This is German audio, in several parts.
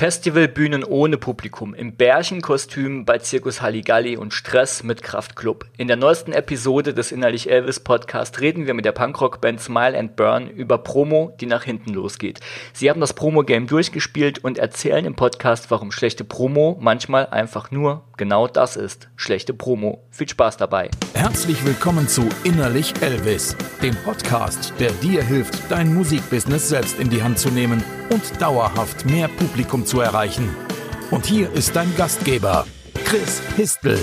Festivalbühnen ohne Publikum, im Bärchenkostüm bei Zirkus Halligalli und Stress mit Kraftklub. In der neuesten Episode des Innerlich Elvis Podcast reden wir mit der Punkrock-Band Smile and Burn über Promo, die nach hinten losgeht. Sie haben das Promo-Game durchgespielt und erzählen im Podcast, warum schlechte Promo manchmal einfach nur genau das ist. Schlechte Promo. Viel Spaß dabei. Herzlich willkommen zu Innerlich Elvis, dem Podcast, der dir hilft, dein Musikbusiness selbst in die Hand zu nehmen und dauerhaft mehr Publikum zu erreichen. Und hier ist dein Gastgeber, Chris Histel.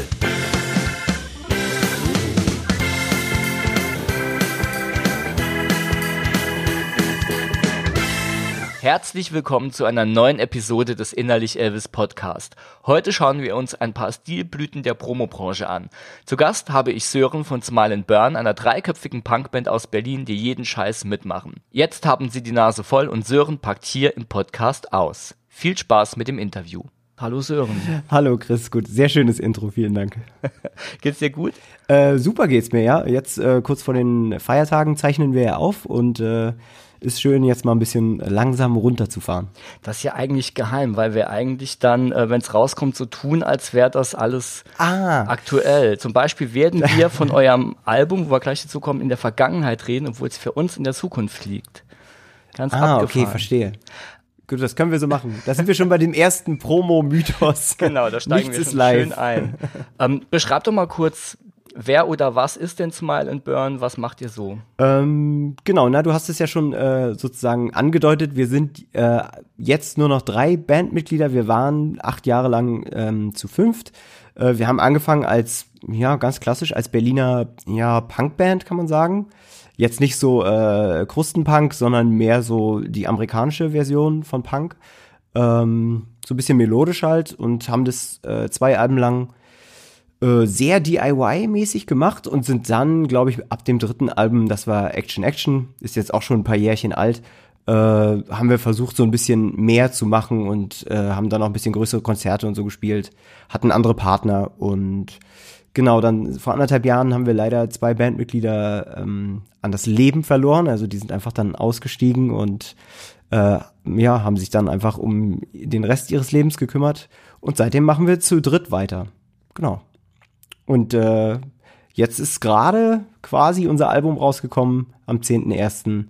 Herzlich willkommen zu einer neuen Episode des Innerlich Elvis Podcast. Heute schauen wir uns ein paar Stilblüten der Promobranche an. Zu Gast habe ich Sören von Smile Burn, einer dreiköpfigen Punkband aus Berlin, die jeden Scheiß mitmachen. Jetzt haben sie die Nase voll und Sören packt hier im Podcast aus. Viel Spaß mit dem Interview. Hallo Sören. Hallo Chris, gut. Sehr schönes Intro, vielen Dank. geht's dir gut? Äh, super geht's mir, ja. Jetzt äh, kurz vor den Feiertagen zeichnen wir ja auf und äh, ist schön, jetzt mal ein bisschen langsam runterzufahren. Das ist ja eigentlich geheim, weil wir eigentlich dann, äh, wenn es rauskommt, so tun, als wäre das alles ah. aktuell. Zum Beispiel werden wir von eurem Album, wo wir gleich dazu kommen, in der Vergangenheit reden, obwohl es für uns in der Zukunft liegt. Ganz ah, abgefahren. okay, verstehe. Gut, das können wir so machen. Da sind wir schon bei dem ersten Promo-Mythos. Genau, da steigen Nichts wir schon schön ein. Ähm, beschreib doch mal kurz, wer oder was ist denn Smile and Burn? Was macht ihr so? Ähm, genau, na, du hast es ja schon äh, sozusagen angedeutet. Wir sind äh, jetzt nur noch drei Bandmitglieder. Wir waren acht Jahre lang ähm, zu fünft. Äh, wir haben angefangen als, ja, ganz klassisch, als Berliner, ja, Punkband, kann man sagen. Jetzt nicht so äh, Krustenpunk, sondern mehr so die amerikanische Version von Punk. Ähm, so ein bisschen melodisch halt und haben das äh, zwei Alben lang äh, sehr DIY-mäßig gemacht und sind dann, glaube ich, ab dem dritten Album, das war Action Action, ist jetzt auch schon ein paar Jährchen alt, äh, haben wir versucht, so ein bisschen mehr zu machen und äh, haben dann auch ein bisschen größere Konzerte und so gespielt, hatten andere Partner und genau, dann vor anderthalb Jahren haben wir leider zwei Bandmitglieder ähm, an das Leben verloren, also die sind einfach dann ausgestiegen und äh, ja, haben sich dann einfach um den Rest ihres Lebens gekümmert und seitdem machen wir zu dritt weiter. Genau. Und äh, jetzt ist gerade quasi unser Album rausgekommen am 10.01.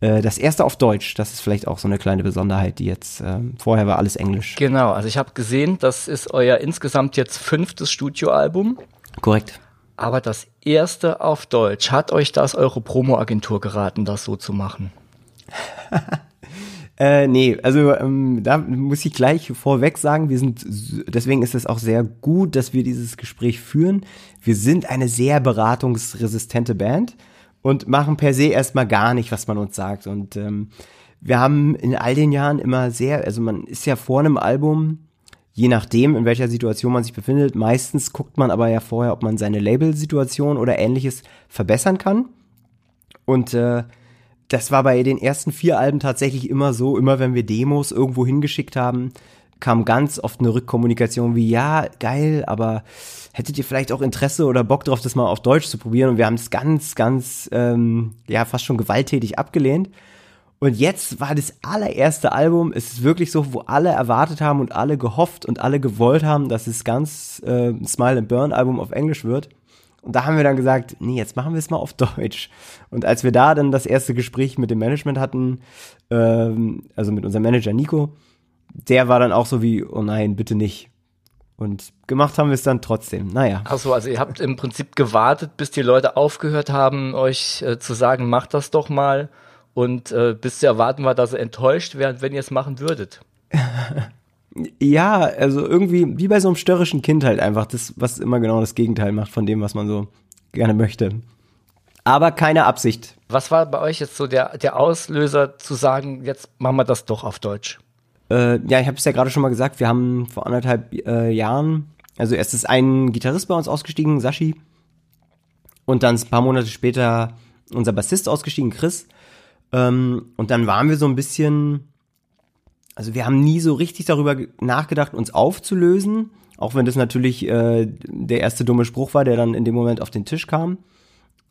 Äh, das erste auf Deutsch. Das ist vielleicht auch so eine kleine Besonderheit, die jetzt, äh, vorher war alles Englisch. Genau, also ich habe gesehen, das ist euer insgesamt jetzt fünftes Studioalbum. Korrekt. Aber das erste auf Deutsch, hat euch das eure Promoagentur geraten, das so zu machen? Äh, nee, also ähm, da muss ich gleich vorweg sagen, wir sind, deswegen ist es auch sehr gut, dass wir dieses Gespräch führen. Wir sind eine sehr beratungsresistente Band und machen per se erstmal gar nicht, was man uns sagt. Und ähm, wir haben in all den Jahren immer sehr, also man ist ja vor einem Album, je nachdem, in welcher Situation man sich befindet, meistens guckt man aber ja vorher, ob man seine Label-Situation oder ähnliches verbessern kann. Und äh, das war bei den ersten vier Alben tatsächlich immer so, immer wenn wir Demos irgendwo hingeschickt haben, kam ganz oft eine Rückkommunikation wie, ja, geil, aber hättet ihr vielleicht auch Interesse oder Bock drauf, das mal auf Deutsch zu probieren? Und wir haben es ganz, ganz, ähm, ja, fast schon gewalttätig abgelehnt. Und jetzt war das allererste Album, es ist wirklich so, wo alle erwartet haben und alle gehofft und alle gewollt haben, dass es ganz äh, Smile and Burn Album auf Englisch wird. Und da haben wir dann gesagt, nee, jetzt machen wir es mal auf Deutsch. Und als wir da dann das erste Gespräch mit dem Management hatten, ähm, also mit unserem Manager Nico, der war dann auch so wie, oh nein, bitte nicht. Und gemacht haben wir es dann trotzdem. Naja. Achso, also ihr habt im Prinzip gewartet, bis die Leute aufgehört haben, euch äh, zu sagen, macht das doch mal. Und äh, bis zu erwarten war, dass ihr enttäuscht wären, wenn ihr es machen würdet. Ja, also irgendwie, wie bei so einem störrischen Kind halt einfach, das, was immer genau das Gegenteil macht von dem, was man so gerne möchte. Aber keine Absicht. Was war bei euch jetzt so der, der Auslöser zu sagen, jetzt machen wir das doch auf Deutsch? Äh, ja, ich habe es ja gerade schon mal gesagt, wir haben vor anderthalb äh, Jahren, also erst ist ein Gitarrist bei uns ausgestiegen, Sashi, und dann ein paar Monate später unser Bassist ausgestiegen, Chris. Ähm, und dann waren wir so ein bisschen also wir haben nie so richtig darüber nachgedacht, uns aufzulösen, auch wenn das natürlich äh, der erste dumme Spruch war, der dann in dem Moment auf den Tisch kam.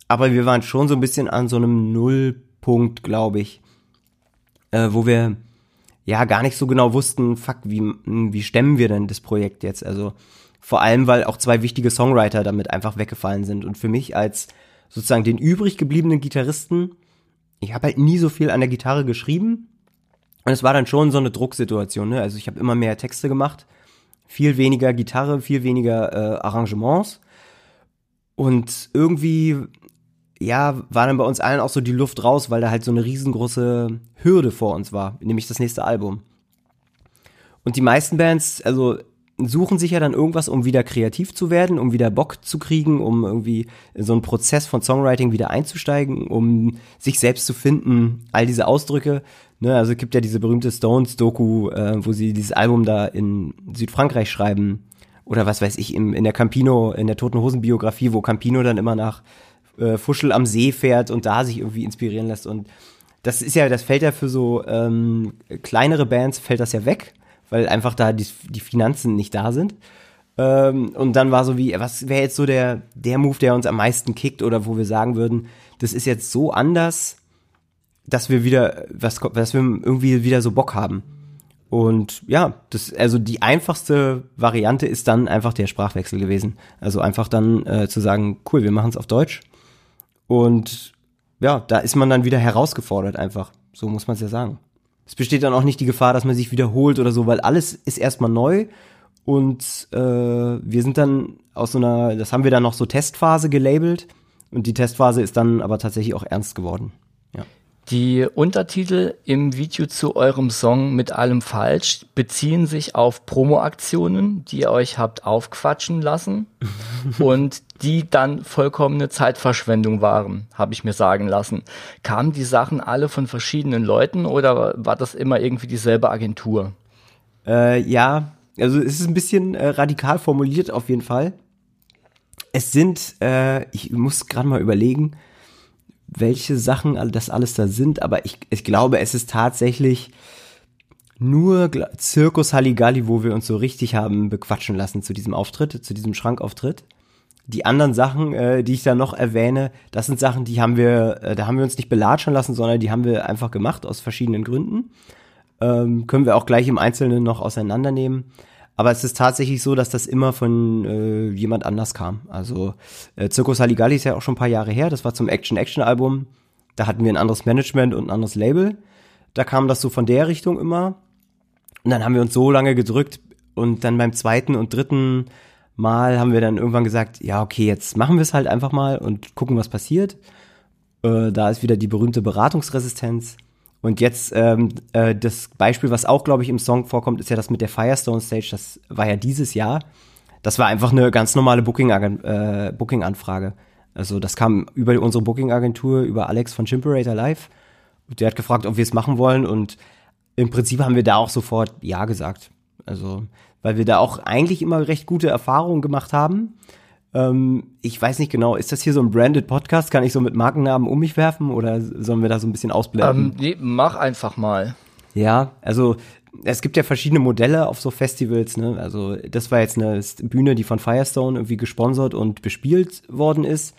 Aber wir waren schon so ein bisschen an so einem Nullpunkt, glaube ich, äh, wo wir ja gar nicht so genau wussten, fuck, wie, wie stemmen wir denn das Projekt jetzt? Also vor allem, weil auch zwei wichtige Songwriter damit einfach weggefallen sind. Und für mich als sozusagen den übrig gebliebenen Gitarristen, ich habe halt nie so viel an der Gitarre geschrieben. Und es war dann schon so eine Drucksituation. Ne? Also ich habe immer mehr Texte gemacht, viel weniger Gitarre, viel weniger äh, Arrangements. Und irgendwie, ja, war dann bei uns allen auch so die Luft raus, weil da halt so eine riesengroße Hürde vor uns war, nämlich das nächste Album. Und die meisten Bands, also suchen sich ja dann irgendwas, um wieder kreativ zu werden, um wieder Bock zu kriegen, um irgendwie in so einen Prozess von Songwriting wieder einzusteigen, um sich selbst zu finden, all diese Ausdrücke. Ne, also es gibt ja diese berühmte Stones-Doku, äh, wo sie dieses Album da in Südfrankreich schreiben. Oder was weiß ich, im, in der Campino, in der Toten Hosen-Biografie, wo Campino dann immer nach äh, Fuschel am See fährt und da sich irgendwie inspirieren lässt. Und das ist ja, das fällt ja für so ähm, kleinere Bands, fällt das ja weg weil einfach da die, die Finanzen nicht da sind. Ähm, und dann war so wie, was wäre jetzt so der, der Move, der uns am meisten kickt oder wo wir sagen würden, das ist jetzt so anders, dass wir wieder, was, dass wir irgendwie wieder so Bock haben. Und ja, das, also die einfachste Variante ist dann einfach der Sprachwechsel gewesen. Also einfach dann äh, zu sagen, cool, wir machen es auf Deutsch. Und ja, da ist man dann wieder herausgefordert einfach. So muss man es ja sagen es besteht dann auch nicht die Gefahr, dass man sich wiederholt oder so, weil alles ist erstmal neu und äh, wir sind dann aus so einer, das haben wir dann noch so Testphase gelabelt und die Testphase ist dann aber tatsächlich auch ernst geworden. Die Untertitel im Video zu eurem Song mit allem falsch beziehen sich auf Promo-Aktionen, die ihr euch habt aufquatschen lassen und die dann vollkommene Zeitverschwendung waren, habe ich mir sagen lassen. Kamen die Sachen alle von verschiedenen Leuten oder war das immer irgendwie dieselbe Agentur? Äh, ja, also es ist ein bisschen äh, radikal formuliert auf jeden Fall. Es sind, äh, ich muss gerade mal überlegen, welche Sachen das alles da sind, aber ich, ich glaube, es ist tatsächlich nur Zirkus Halligalli, wo wir uns so richtig haben bequatschen lassen zu diesem Auftritt, zu diesem Schrankauftritt. Die anderen Sachen, äh, die ich da noch erwähne, das sind Sachen, die haben wir, äh, da haben wir uns nicht belatschen lassen, sondern die haben wir einfach gemacht aus verschiedenen Gründen. Ähm, können wir auch gleich im Einzelnen noch auseinandernehmen. Aber es ist tatsächlich so, dass das immer von äh, jemand anders kam. Also äh, Circus Halligalli ist ja auch schon ein paar Jahre her. Das war zum Action-Action-Album. Da hatten wir ein anderes Management und ein anderes Label. Da kam das so von der Richtung immer. Und dann haben wir uns so lange gedrückt. Und dann beim zweiten und dritten Mal haben wir dann irgendwann gesagt, ja, okay, jetzt machen wir es halt einfach mal und gucken, was passiert. Äh, da ist wieder die berühmte Beratungsresistenz. Und jetzt ähm, äh, das Beispiel, was auch, glaube ich, im Song vorkommt, ist ja das mit der Firestone Stage. Das war ja dieses Jahr. Das war einfach eine ganz normale Booking-Anfrage. Äh, Booking also das kam über unsere Booking-Agentur, über Alex von Chimperator Live. Der hat gefragt, ob wir es machen wollen. Und im Prinzip haben wir da auch sofort Ja gesagt. Also, weil wir da auch eigentlich immer recht gute Erfahrungen gemacht haben. Ähm, ich weiß nicht genau, ist das hier so ein branded Podcast? Kann ich so mit Markennamen um mich werfen oder sollen wir da so ein bisschen ausblenden? Ähm, nee, mach einfach mal. Ja, also es gibt ja verschiedene Modelle auf so Festivals, ne? Also das war jetzt eine Bühne, die von Firestone irgendwie gesponsert und bespielt worden ist.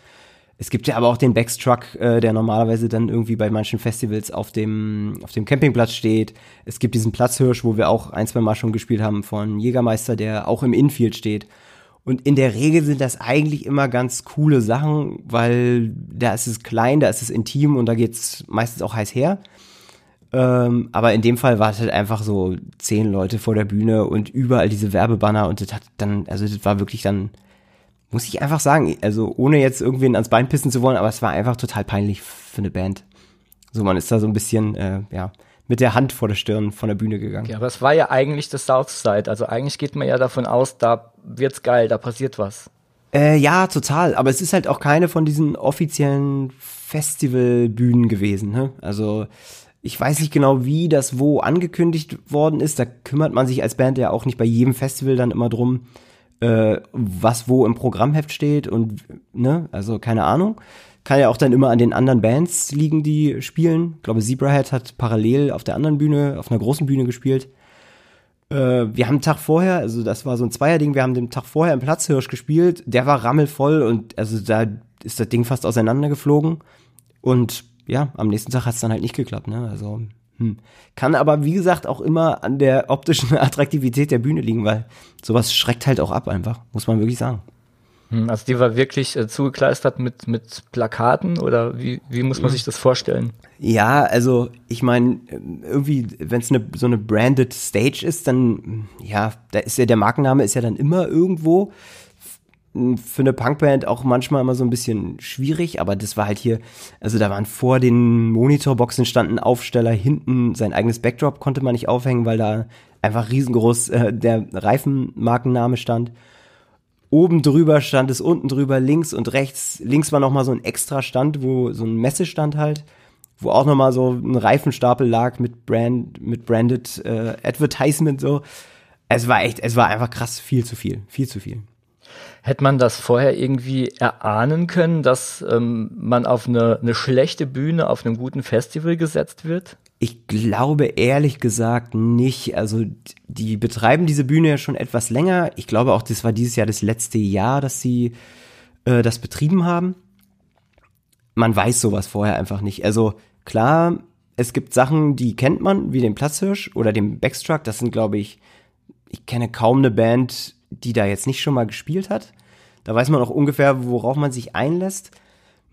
Es gibt ja aber auch den Backstruck, äh, der normalerweise dann irgendwie bei manchen Festivals auf dem, auf dem Campingplatz steht. Es gibt diesen Platzhirsch, wo wir auch ein, zwei Mal schon gespielt haben von Jägermeister, der auch im Infield steht. Und in der Regel sind das eigentlich immer ganz coole Sachen, weil da ist es klein, da ist es intim und da geht's meistens auch heiß her. Ähm, aber in dem Fall war es halt einfach so zehn Leute vor der Bühne und überall diese Werbebanner und das hat dann, also das war wirklich dann, muss ich einfach sagen, also ohne jetzt irgendwen ans Bein pissen zu wollen, aber es war einfach total peinlich für eine Band. So, man ist da so ein bisschen, äh, ja, mit der Hand vor der Stirn von der Bühne gegangen. Ja, aber es war ja eigentlich das Southside. Also eigentlich geht man ja davon aus, da wird's geil, da passiert was. Äh, ja, total. Aber es ist halt auch keine von diesen offiziellen Festivalbühnen gewesen. Ne? Also ich weiß nicht genau, wie das wo angekündigt worden ist. Da kümmert man sich als Band ja auch nicht bei jedem Festival dann immer drum, äh, was wo im Programmheft steht und ne, also keine Ahnung. Kann ja auch dann immer an den anderen Bands liegen, die spielen. Ich glaube, Zebrahead hat parallel auf der anderen Bühne, auf einer großen Bühne gespielt. Äh, wir haben einen Tag vorher, also das war so ein Zweierding, wir haben den Tag vorher im Platzhirsch gespielt. Der war rammelvoll und also da ist das Ding fast auseinandergeflogen. Und ja, am nächsten Tag hat es dann halt nicht geklappt, ne? Also hm. Kann aber, wie gesagt, auch immer an der optischen Attraktivität der Bühne liegen, weil sowas schreckt halt auch ab einfach, muss man wirklich sagen. Hm, also die war wirklich äh, zugekleistert mit, mit Plakaten oder wie, wie muss man hm. sich das vorstellen? Ja, also ich meine, irgendwie, wenn es eine, so eine branded Stage ist, dann, ja, da ist ja der Markenname ist ja dann immer irgendwo für eine Punkband auch manchmal immer so ein bisschen schwierig, aber das war halt hier, also da waren vor den Monitorboxen standen Aufsteller, hinten sein eigenes Backdrop konnte man nicht aufhängen, weil da einfach riesengroß äh, der Reifenmarkenname stand. Oben drüber stand es, unten drüber, links und rechts. Links war nochmal so ein extra Stand, wo so ein Messestand halt, wo auch nochmal so ein Reifenstapel lag mit Brand, mit branded äh, Advertisement so. Es war echt, es war einfach krass viel zu viel, viel zu viel. Hätte man das vorher irgendwie erahnen können, dass ähm, man auf eine, eine schlechte Bühne auf einem guten Festival gesetzt wird? Ich glaube ehrlich gesagt nicht. Also die betreiben diese Bühne ja schon etwas länger. Ich glaube auch, das war dieses Jahr das letzte Jahr, dass sie äh, das betrieben haben. Man weiß sowas vorher einfach nicht. Also klar, es gibt Sachen, die kennt man, wie den Platzhirsch oder den Backstruck. Das sind, glaube ich, ich kenne kaum eine Band, die da jetzt nicht schon mal gespielt hat. Da weiß man auch ungefähr, worauf man sich einlässt.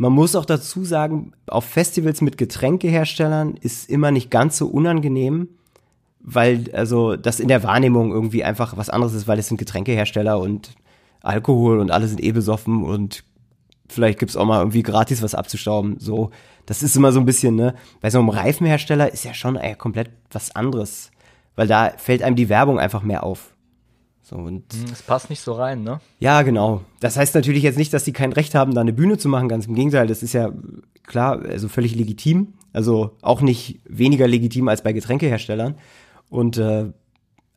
Man muss auch dazu sagen, auf Festivals mit Getränkeherstellern ist immer nicht ganz so unangenehm, weil also das in der Wahrnehmung irgendwie einfach was anderes ist, weil es sind Getränkehersteller und Alkohol und alle sind eh besoffen und vielleicht gibt's auch mal irgendwie gratis was abzustauben. So, das ist immer so ein bisschen, ne? Bei so einem Reifenhersteller ist ja schon ey, komplett was anderes, weil da fällt einem die Werbung einfach mehr auf. So, und hm, es passt nicht so rein, ne? Ja, genau. Das heißt natürlich jetzt nicht, dass die kein Recht haben, da eine Bühne zu machen. Ganz im Gegenteil, das ist ja klar, also völlig legitim. Also auch nicht weniger legitim als bei Getränkeherstellern. Und äh,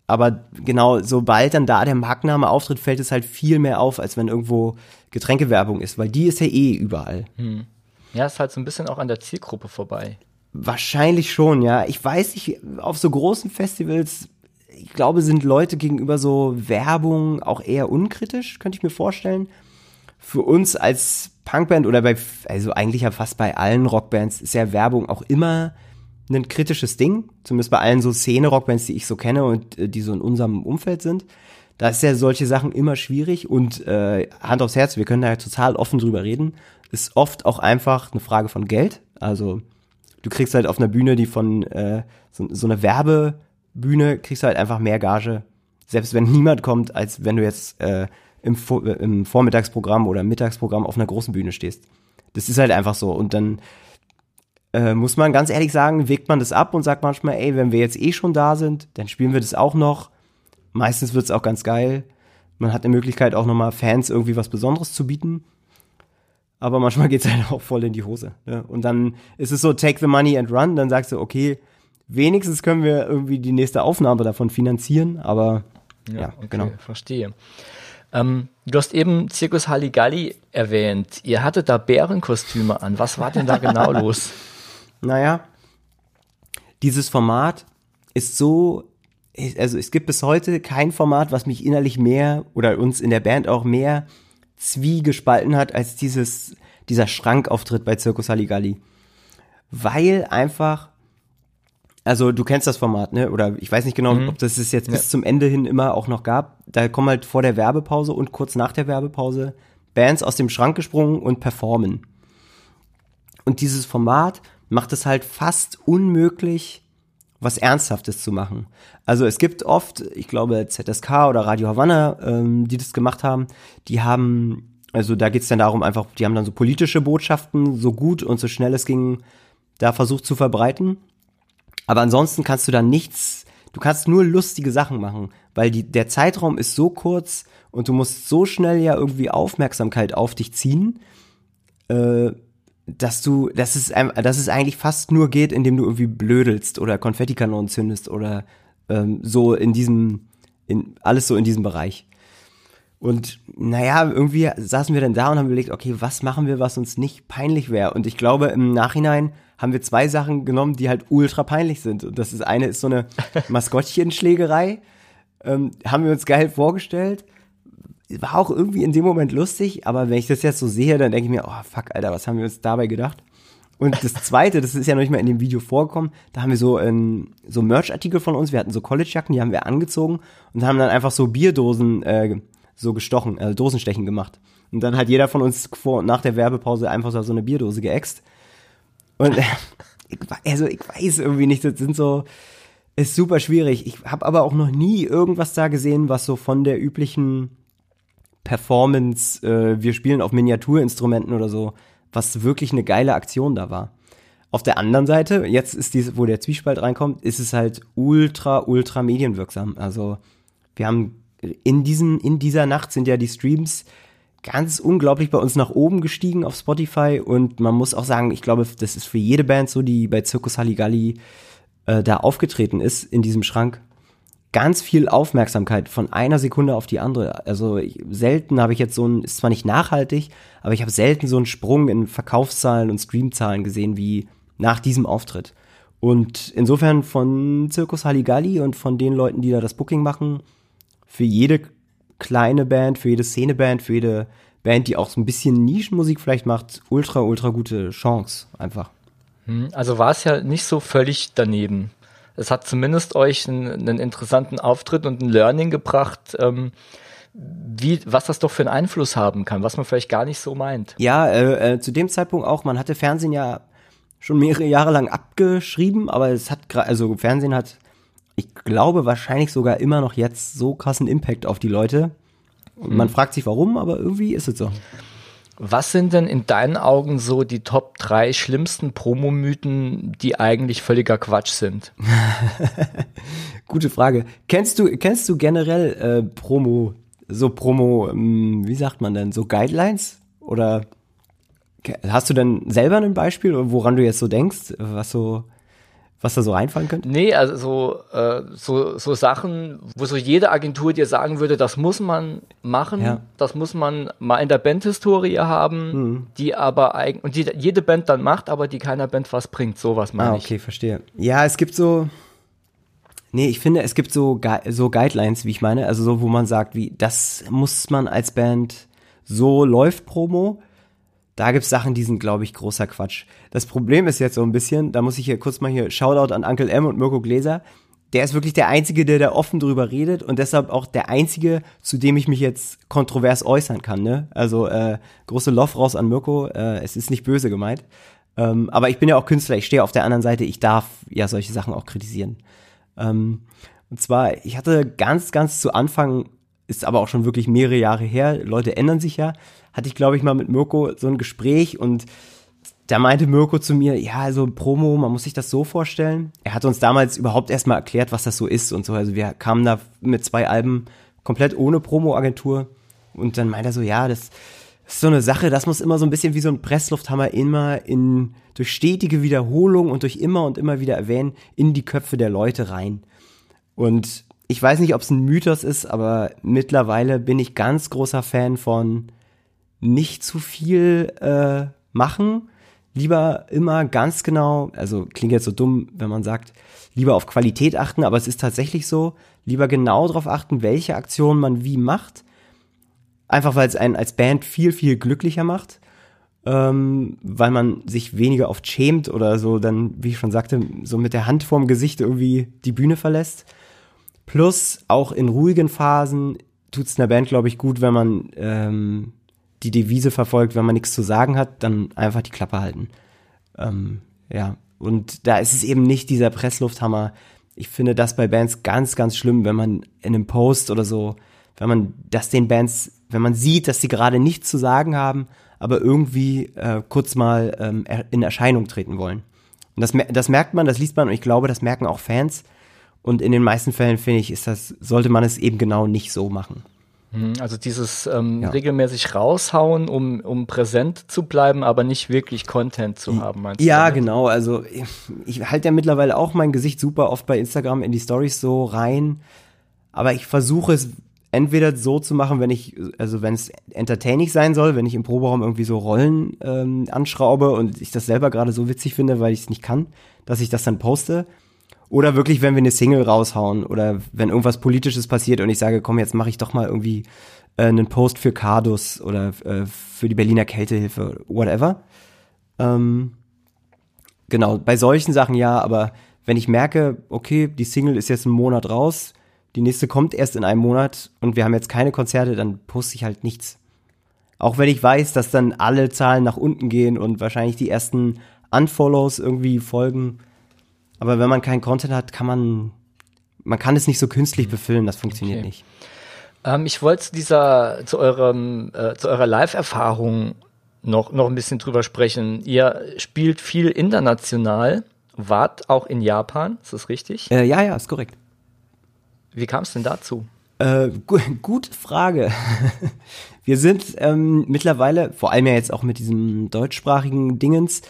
aber genau, sobald dann da der Markenname auftritt, fällt es halt viel mehr auf, als wenn irgendwo Getränkewerbung ist, weil die ist ja eh überall. Hm. Ja, ist halt so ein bisschen auch an der Zielgruppe vorbei. Wahrscheinlich schon, ja. Ich weiß nicht, auf so großen Festivals ich glaube, sind Leute gegenüber so Werbung auch eher unkritisch, könnte ich mir vorstellen. Für uns als Punkband oder bei, also eigentlich ja fast bei allen Rockbands ist ja Werbung auch immer ein kritisches Ding. Zumindest bei allen so Szene-Rockbands, die ich so kenne und äh, die so in unserem Umfeld sind. Da ist ja solche Sachen immer schwierig und äh, Hand aufs Herz, wir können da ja total offen drüber reden. Ist oft auch einfach eine Frage von Geld. Also du kriegst halt auf einer Bühne, die von äh, so, so eine Werbe Bühne kriegst du halt einfach mehr Gage, selbst wenn niemand kommt, als wenn du jetzt äh, im, im Vormittagsprogramm oder Mittagsprogramm auf einer großen Bühne stehst. Das ist halt einfach so. Und dann äh, muss man ganz ehrlich sagen, wägt man das ab und sagt manchmal, ey, wenn wir jetzt eh schon da sind, dann spielen wir das auch noch. Meistens wird's auch ganz geil. Man hat eine Möglichkeit, auch nochmal Fans irgendwie was Besonderes zu bieten. Aber manchmal geht's halt auch voll in die Hose. Ne? Und dann ist es so, take the money and run. Dann sagst du, okay, wenigstens können wir irgendwie die nächste Aufnahme davon finanzieren, aber ja, ja okay, genau. Verstehe. Ähm, du hast eben Zirkus Halligalli erwähnt. Ihr hattet da Bärenkostüme an. Was war denn da genau los? Naja, dieses Format ist so, also es gibt bis heute kein Format, was mich innerlich mehr oder uns in der Band auch mehr zwiegespalten hat als dieses, dieser Schrankauftritt bei Zirkus Halligalli. Weil einfach also du kennst das Format, ne? Oder ich weiß nicht genau, mhm. ob das es jetzt ja. bis zum Ende hin immer auch noch gab. Da kommen halt vor der Werbepause und kurz nach der Werbepause Bands aus dem Schrank gesprungen und performen. Und dieses Format macht es halt fast unmöglich, was Ernsthaftes zu machen. Also es gibt oft, ich glaube ZSK oder Radio Havanna, ähm, die das gemacht haben, die haben, also da geht's dann darum einfach, die haben dann so politische Botschaften so gut und so schnell es ging, da versucht zu verbreiten. Aber ansonsten kannst du da nichts, du kannst nur lustige Sachen machen, weil die, der Zeitraum ist so kurz und du musst so schnell ja irgendwie Aufmerksamkeit auf dich ziehen, äh, dass du, dass es, dass es eigentlich fast nur geht, indem du irgendwie blödelst oder Konfettikanonen zündest oder ähm, so in diesem, in, alles so in diesem Bereich. Und naja, irgendwie saßen wir dann da und haben überlegt, okay, was machen wir, was uns nicht peinlich wäre? Und ich glaube, im Nachhinein haben wir zwei Sachen genommen, die halt ultra peinlich sind. Und das ist eine ist so eine Maskottchenschlägerei. Ähm, haben wir uns geil vorgestellt. War auch irgendwie in dem Moment lustig, aber wenn ich das jetzt so sehe, dann denke ich mir, oh fuck, Alter, was haben wir uns dabei gedacht? Und das zweite, das ist ja noch nicht mal in dem Video vorgekommen, da haben wir so, ähm, so Merch-Artikel von uns, wir hatten so College-Jacken, die haben wir angezogen und haben dann einfach so Bierdosen äh, so gestochen, äh, Dosenstechen gemacht. Und dann hat jeder von uns vor und nach der Werbepause einfach so eine Bierdose geäxt. Und äh, ich, also ich weiß irgendwie nicht, das sind so, ist super schwierig. Ich habe aber auch noch nie irgendwas da gesehen, was so von der üblichen Performance, äh, wir spielen auf Miniaturinstrumenten oder so, was wirklich eine geile Aktion da war. Auf der anderen Seite, jetzt ist dies, wo der Zwiespalt reinkommt, ist es halt ultra, ultra medienwirksam. Also wir haben in diesem, in dieser Nacht sind ja die Streams ganz unglaublich bei uns nach oben gestiegen auf Spotify und man muss auch sagen, ich glaube, das ist für jede Band so, die bei Circus Halligalli äh, da aufgetreten ist in diesem Schrank. Ganz viel Aufmerksamkeit von einer Sekunde auf die andere. Also ich, selten habe ich jetzt so ein, ist zwar nicht nachhaltig, aber ich habe selten so einen Sprung in Verkaufszahlen und Streamzahlen gesehen wie nach diesem Auftritt. Und insofern von Circus Halligalli und von den Leuten, die da das Booking machen, für jede kleine Band, für jede Szeneband, für jede Band, die auch so ein bisschen Nischenmusik vielleicht macht, ultra, ultra gute Chance einfach. Hm, also war es ja nicht so völlig daneben. Es hat zumindest euch einen, einen interessanten Auftritt und ein Learning gebracht, ähm, wie, was das doch für einen Einfluss haben kann, was man vielleicht gar nicht so meint. Ja, äh, äh, zu dem Zeitpunkt auch, man hatte Fernsehen ja schon mehrere Jahre lang abgeschrieben, aber es hat gerade, also Fernsehen hat ich glaube wahrscheinlich sogar immer noch jetzt so krassen Impact auf die Leute. Und man mhm. fragt sich warum, aber irgendwie ist es so. Was sind denn in deinen Augen so die Top 3 schlimmsten Promomythen, die eigentlich völliger Quatsch sind? Gute Frage. Kennst du, kennst du generell äh, Promo, so Promo, ähm, wie sagt man denn, so Guidelines? Oder hast du denn selber ein Beispiel, woran du jetzt so denkst, was so was da so reinfallen könnte? Nee, also so, äh, so, so Sachen, wo so jede Agentur dir sagen würde, das muss man machen, ja. das muss man mal in der Bandhistorie haben, mhm. die aber eigentlich, und die jede Band dann macht, aber die keiner Band was bringt, sowas meine ah, ich. okay, verstehe. Ja, es gibt so, nee, ich finde, es gibt so, so Guidelines, wie ich meine, also so, wo man sagt, wie, das muss man als Band, so läuft Promo, da gibt's Sachen, die sind, glaube ich, großer Quatsch. Das Problem ist jetzt so ein bisschen, da muss ich hier kurz mal hier Shoutout an Uncle M und Mirko Gläser. Der ist wirklich der Einzige, der da offen drüber redet und deshalb auch der Einzige, zu dem ich mich jetzt kontrovers äußern kann. Ne? Also äh, große Love raus an Mirko, äh, es ist nicht böse gemeint. Ähm, aber ich bin ja auch Künstler, ich stehe auf der anderen Seite, ich darf ja solche Sachen auch kritisieren. Ähm, und zwar, ich hatte ganz, ganz zu Anfang, ist aber auch schon wirklich mehrere Jahre her, Leute ändern sich ja, hatte ich, glaube ich, mal mit Mirko so ein Gespräch und da meinte Mirko zu mir, ja, also Promo, man muss sich das so vorstellen. Er hat uns damals überhaupt erstmal erklärt, was das so ist und so. Also wir kamen da mit zwei Alben komplett ohne Promo-Agentur und dann meinte er so, ja, das ist so eine Sache, das muss immer so ein bisschen wie so ein Presslufthammer immer in, durch stetige Wiederholung und durch immer und immer wieder erwähnen, in die Köpfe der Leute rein. Und ich weiß nicht, ob es ein Mythos ist, aber mittlerweile bin ich ganz großer Fan von nicht zu viel äh, machen. Lieber immer ganz genau, also klingt jetzt so dumm, wenn man sagt, lieber auf Qualität achten, aber es ist tatsächlich so, lieber genau darauf achten, welche Aktion man wie macht. Einfach weil es einen als Band viel, viel glücklicher macht. Ähm, weil man sich weniger oft schämt oder so dann, wie ich schon sagte, so mit der Hand vorm Gesicht irgendwie die Bühne verlässt. Plus auch in ruhigen Phasen tut es einer Band, glaube ich, gut, wenn man ähm, die Devise verfolgt, wenn man nichts zu sagen hat, dann einfach die Klappe halten. Ähm, ja, und da ist es eben nicht dieser Presslufthammer. Ich finde das bei Bands ganz, ganz schlimm, wenn man in einem Post oder so, wenn man das den Bands, wenn man sieht, dass sie gerade nichts zu sagen haben, aber irgendwie äh, kurz mal ähm, in Erscheinung treten wollen. Und das, das merkt man, das liest man und ich glaube, das merken auch Fans. Und in den meisten Fällen finde ich, ist das, sollte man es eben genau nicht so machen. Mhm, also dieses ähm, ja. regelmäßig raushauen, um, um präsent zu bleiben, aber nicht wirklich Content zu haben, meinst ja, du? Ja, genau. Also ich, ich halte ja mittlerweile auch mein Gesicht super oft bei Instagram in die Stories so rein. Aber ich versuche es entweder so zu machen, wenn ich, also wenn es entertaining sein soll, wenn ich im Proberaum irgendwie so Rollen ähm, anschraube und ich das selber gerade so witzig finde, weil ich es nicht kann, dass ich das dann poste. Oder wirklich, wenn wir eine Single raushauen oder wenn irgendwas Politisches passiert und ich sage, komm, jetzt mache ich doch mal irgendwie äh, einen Post für Cardus oder äh, für die Berliner Kältehilfe, whatever. Ähm, genau, bei solchen Sachen ja, aber wenn ich merke, okay, die Single ist jetzt einen Monat raus, die nächste kommt erst in einem Monat und wir haben jetzt keine Konzerte, dann poste ich halt nichts. Auch wenn ich weiß, dass dann alle Zahlen nach unten gehen und wahrscheinlich die ersten Unfollows irgendwie folgen. Aber wenn man keinen Content hat, kann man, man kann es nicht so künstlich befüllen, das funktioniert Okay. nicht. Ähm, ich wollte zu dieser, zu eurem, äh, zu eurer Live-Erfahrung noch, noch ein bisschen drüber sprechen. Ihr spielt viel international, wart auch in Japan, ist das richtig? Äh, ja, ja, ist korrekt. Wie kam es denn dazu? Äh, gu gute Frage. Wir sind ähm, mittlerweile, vor allem ja jetzt auch mit diesem deutschsprachigen Dingens,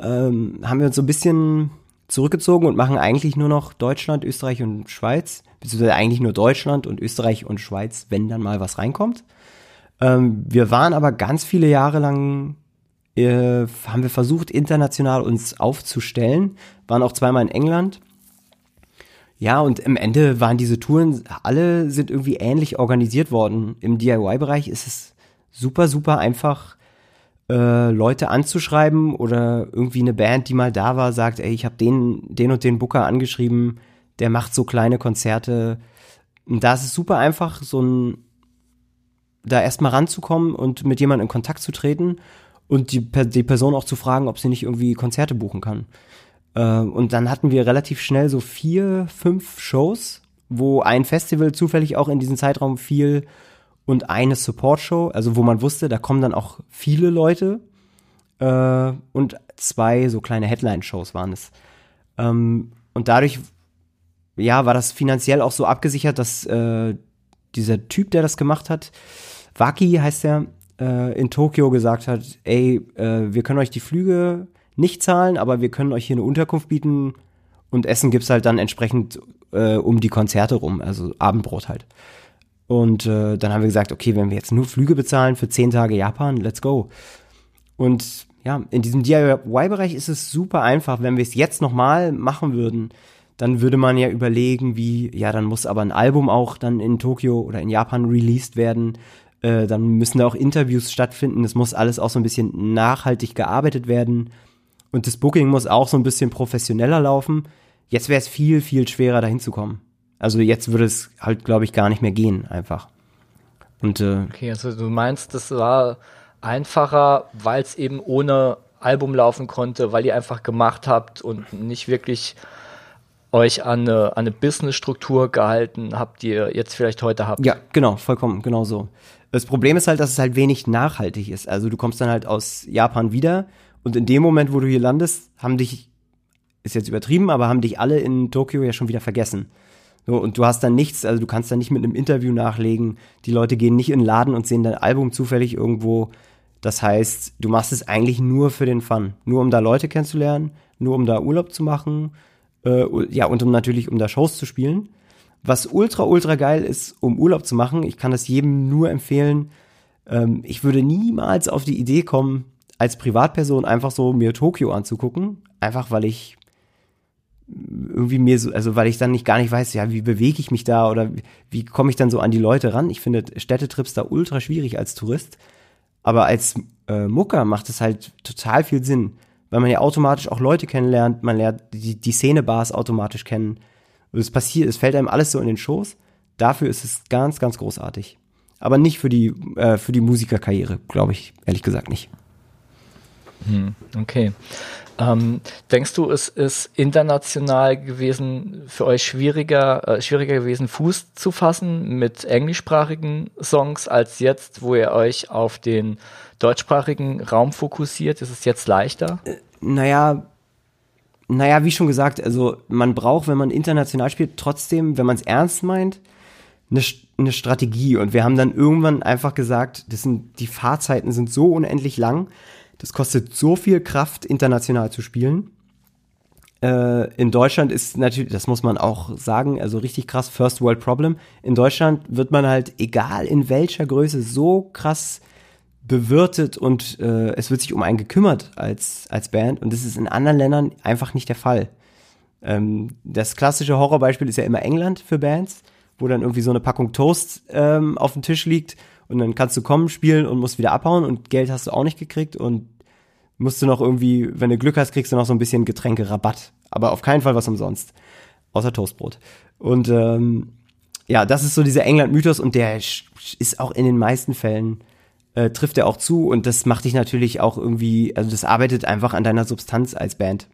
ähm, haben wir uns so ein bisschen zurückgezogen und machen eigentlich nur noch Deutschland, Österreich und Schweiz, beziehungsweise eigentlich nur Deutschland und Österreich und Schweiz, wenn dann mal was reinkommt. Ähm, wir waren aber ganz viele Jahre lang, äh, haben wir versucht, international uns aufzustellen, waren auch zweimal in England. Ja, und im Ende waren diese Touren, alle sind irgendwie ähnlich organisiert worden. Im DIY-Bereich ist es super, super einfach, äh, Leute anzuschreiben oder irgendwie eine Band, die mal da war, sagt, ey, ich habe den, den und den Booker angeschrieben, der macht so kleine Konzerte. Und da ist es super einfach, so ein, da erstmal ranzukommen und mit jemandem in Kontakt zu treten und die, die Person auch zu fragen, ob sie nicht irgendwie Konzerte buchen kann. Äh, und dann hatten wir relativ schnell so vier, fünf Shows, wo ein Festival zufällig auch in diesem Zeitraum fiel und eine Support-Show, also wo man wusste, da kommen dann auch viele Leute äh, und zwei so kleine Headline-Shows waren es. Ähm, und dadurch, ja, war das finanziell auch so abgesichert, dass äh, dieser Typ, der das gemacht hat, Waki heißt er, äh, in Tokio gesagt hat, ey, äh, wir können euch die Flüge nicht zahlen, aber wir können euch hier eine Unterkunft bieten und Essen gibt's halt dann entsprechend äh, um die Konzerte rum, also Abendbrot halt. Und äh, dann haben wir gesagt, okay, wenn wir jetzt nur Flüge bezahlen für zehn Tage Japan, let's go. Und ja, in diesem DIY-Bereich ist es super einfach. Wenn wir es jetzt nochmal machen würden, dann würde man ja überlegen, wie, ja, dann muss aber ein Album auch dann in Tokio oder in Japan released werden. Äh, dann müssen da auch Interviews stattfinden. Es muss alles auch so ein bisschen nachhaltig gearbeitet werden. Und das Booking muss auch so ein bisschen professioneller laufen. Jetzt wäre es viel, viel schwerer, dahin zu kommen. Also jetzt würde es halt, glaube ich, gar nicht mehr gehen, einfach. Und äh, Okay, also du meinst, das war einfacher, weil es eben ohne Album laufen konnte, weil ihr einfach gemacht habt und nicht wirklich euch an eine, an eine Business-Struktur gehalten habt, die ihr jetzt vielleicht heute habt. Ja, genau, vollkommen, genau so. Das Problem ist halt, dass es halt wenig nachhaltig ist. Also du kommst dann halt aus Japan wieder und in dem Moment, wo du hier landest, haben dich, ist jetzt übertrieben, aber haben dich alle in Tokio ja schon wieder vergessen. So, und du hast dann nichts, also du kannst dann nicht mit einem Interview nachlegen. Die Leute gehen nicht in den Laden und sehen dein Album zufällig irgendwo. Das heißt, du machst es eigentlich nur für den Fun. Nur um da Leute kennenzulernen, nur um da Urlaub zu machen. Äh, ja, und um natürlich, um da Shows zu spielen. Was ultra, ultra geil ist, um Urlaub zu machen, ich kann das jedem nur empfehlen. Ähm, ich würde niemals auf die Idee kommen, als Privatperson einfach so mir Tokio anzugucken. Einfach weil ich irgendwie mir so, also weil ich dann nicht gar nicht weiß, ja, wie bewege ich mich da oder wie, wie komme ich dann so an die Leute ran? Ich finde Städtetrips da ultra schwierig als Tourist. Aber als äh, Mucker macht es halt total viel Sinn, weil man ja automatisch auch Leute kennenlernt, man lernt die, die Szenebars automatisch kennen. Und es passiert, es fällt einem alles so in den Schoß. Dafür ist es ganz, ganz großartig. Aber nicht für die, äh, für die Musikerkarriere, glaube ich, ehrlich gesagt nicht. Okay. Ähm, denkst du, es ist international gewesen, für euch schwieriger, äh, schwieriger gewesen, Fuß zu fassen mit englischsprachigen Songs als jetzt, wo ihr euch auf den deutschsprachigen Raum fokussiert? Ist es jetzt leichter? Naja, naja, wie schon gesagt, also man braucht, wenn man international spielt, trotzdem, wenn man es ernst meint, eine, eine Strategie. Und wir haben dann irgendwann einfach gesagt, das sind, die Fahrzeiten sind so unendlich lang, das kostet so viel Kraft, international zu spielen. Äh, in Deutschland ist natürlich, das muss man auch sagen, also richtig krass First World Problem. In Deutschland wird man halt, egal in welcher Größe, so krass bewirtet und äh, es wird sich um einen gekümmert als, als Band und das ist in anderen Ländern einfach nicht der Fall. Ähm, das klassische Horrorbeispiel ist ja immer England für Bands, wo dann irgendwie so eine Packung Toast ähm, auf dem Tisch liegt und dann kannst du kommen, spielen und musst wieder abhauen und Geld hast du auch nicht gekriegt und musst du noch irgendwie, wenn du Glück hast, kriegst du noch so ein bisschen Getränke-Rabatt. Aber auf keinen Fall was umsonst. Außer Toastbrot. Und ähm, ja, das ist so dieser England-Mythos und der ist auch in den meisten Fällen, äh, trifft er auch zu und das macht dich natürlich auch irgendwie, also das arbeitet einfach an deiner Substanz als Band.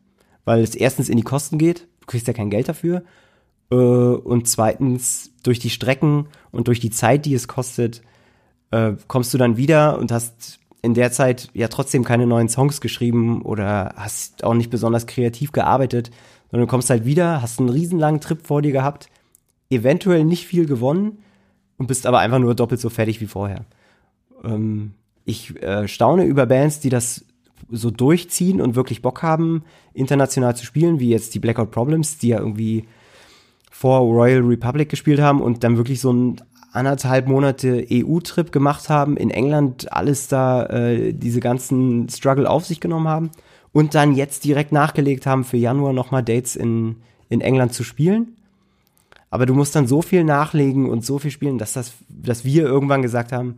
Weil es erstens in die Kosten geht, du kriegst ja kein Geld dafür. Äh, und zweitens durch die Strecken und durch die Zeit, die es kostet, äh, kommst du dann wieder und hast in der Zeit ja trotzdem keine neuen Songs geschrieben oder hast auch nicht besonders kreativ gearbeitet, sondern du kommst halt wieder, hast einen riesenlangen Trip vor dir gehabt, eventuell nicht viel gewonnen und bist aber einfach nur doppelt so fertig wie vorher. Ähm, ich äh, staune über Bands, die das so durchziehen und wirklich Bock haben, international zu spielen, wie jetzt die Blackout Problems, die ja irgendwie vor Royal Republic gespielt haben und dann wirklich so ein anderthalb Monate EU-Trip gemacht haben, in England alles da, äh, diese ganzen Struggle auf sich genommen haben und dann jetzt direkt nachgelegt haben, für Januar nochmal Dates in, in England zu spielen. Aber du musst dann so viel nachlegen und so viel spielen, dass das, dass wir irgendwann gesagt haben,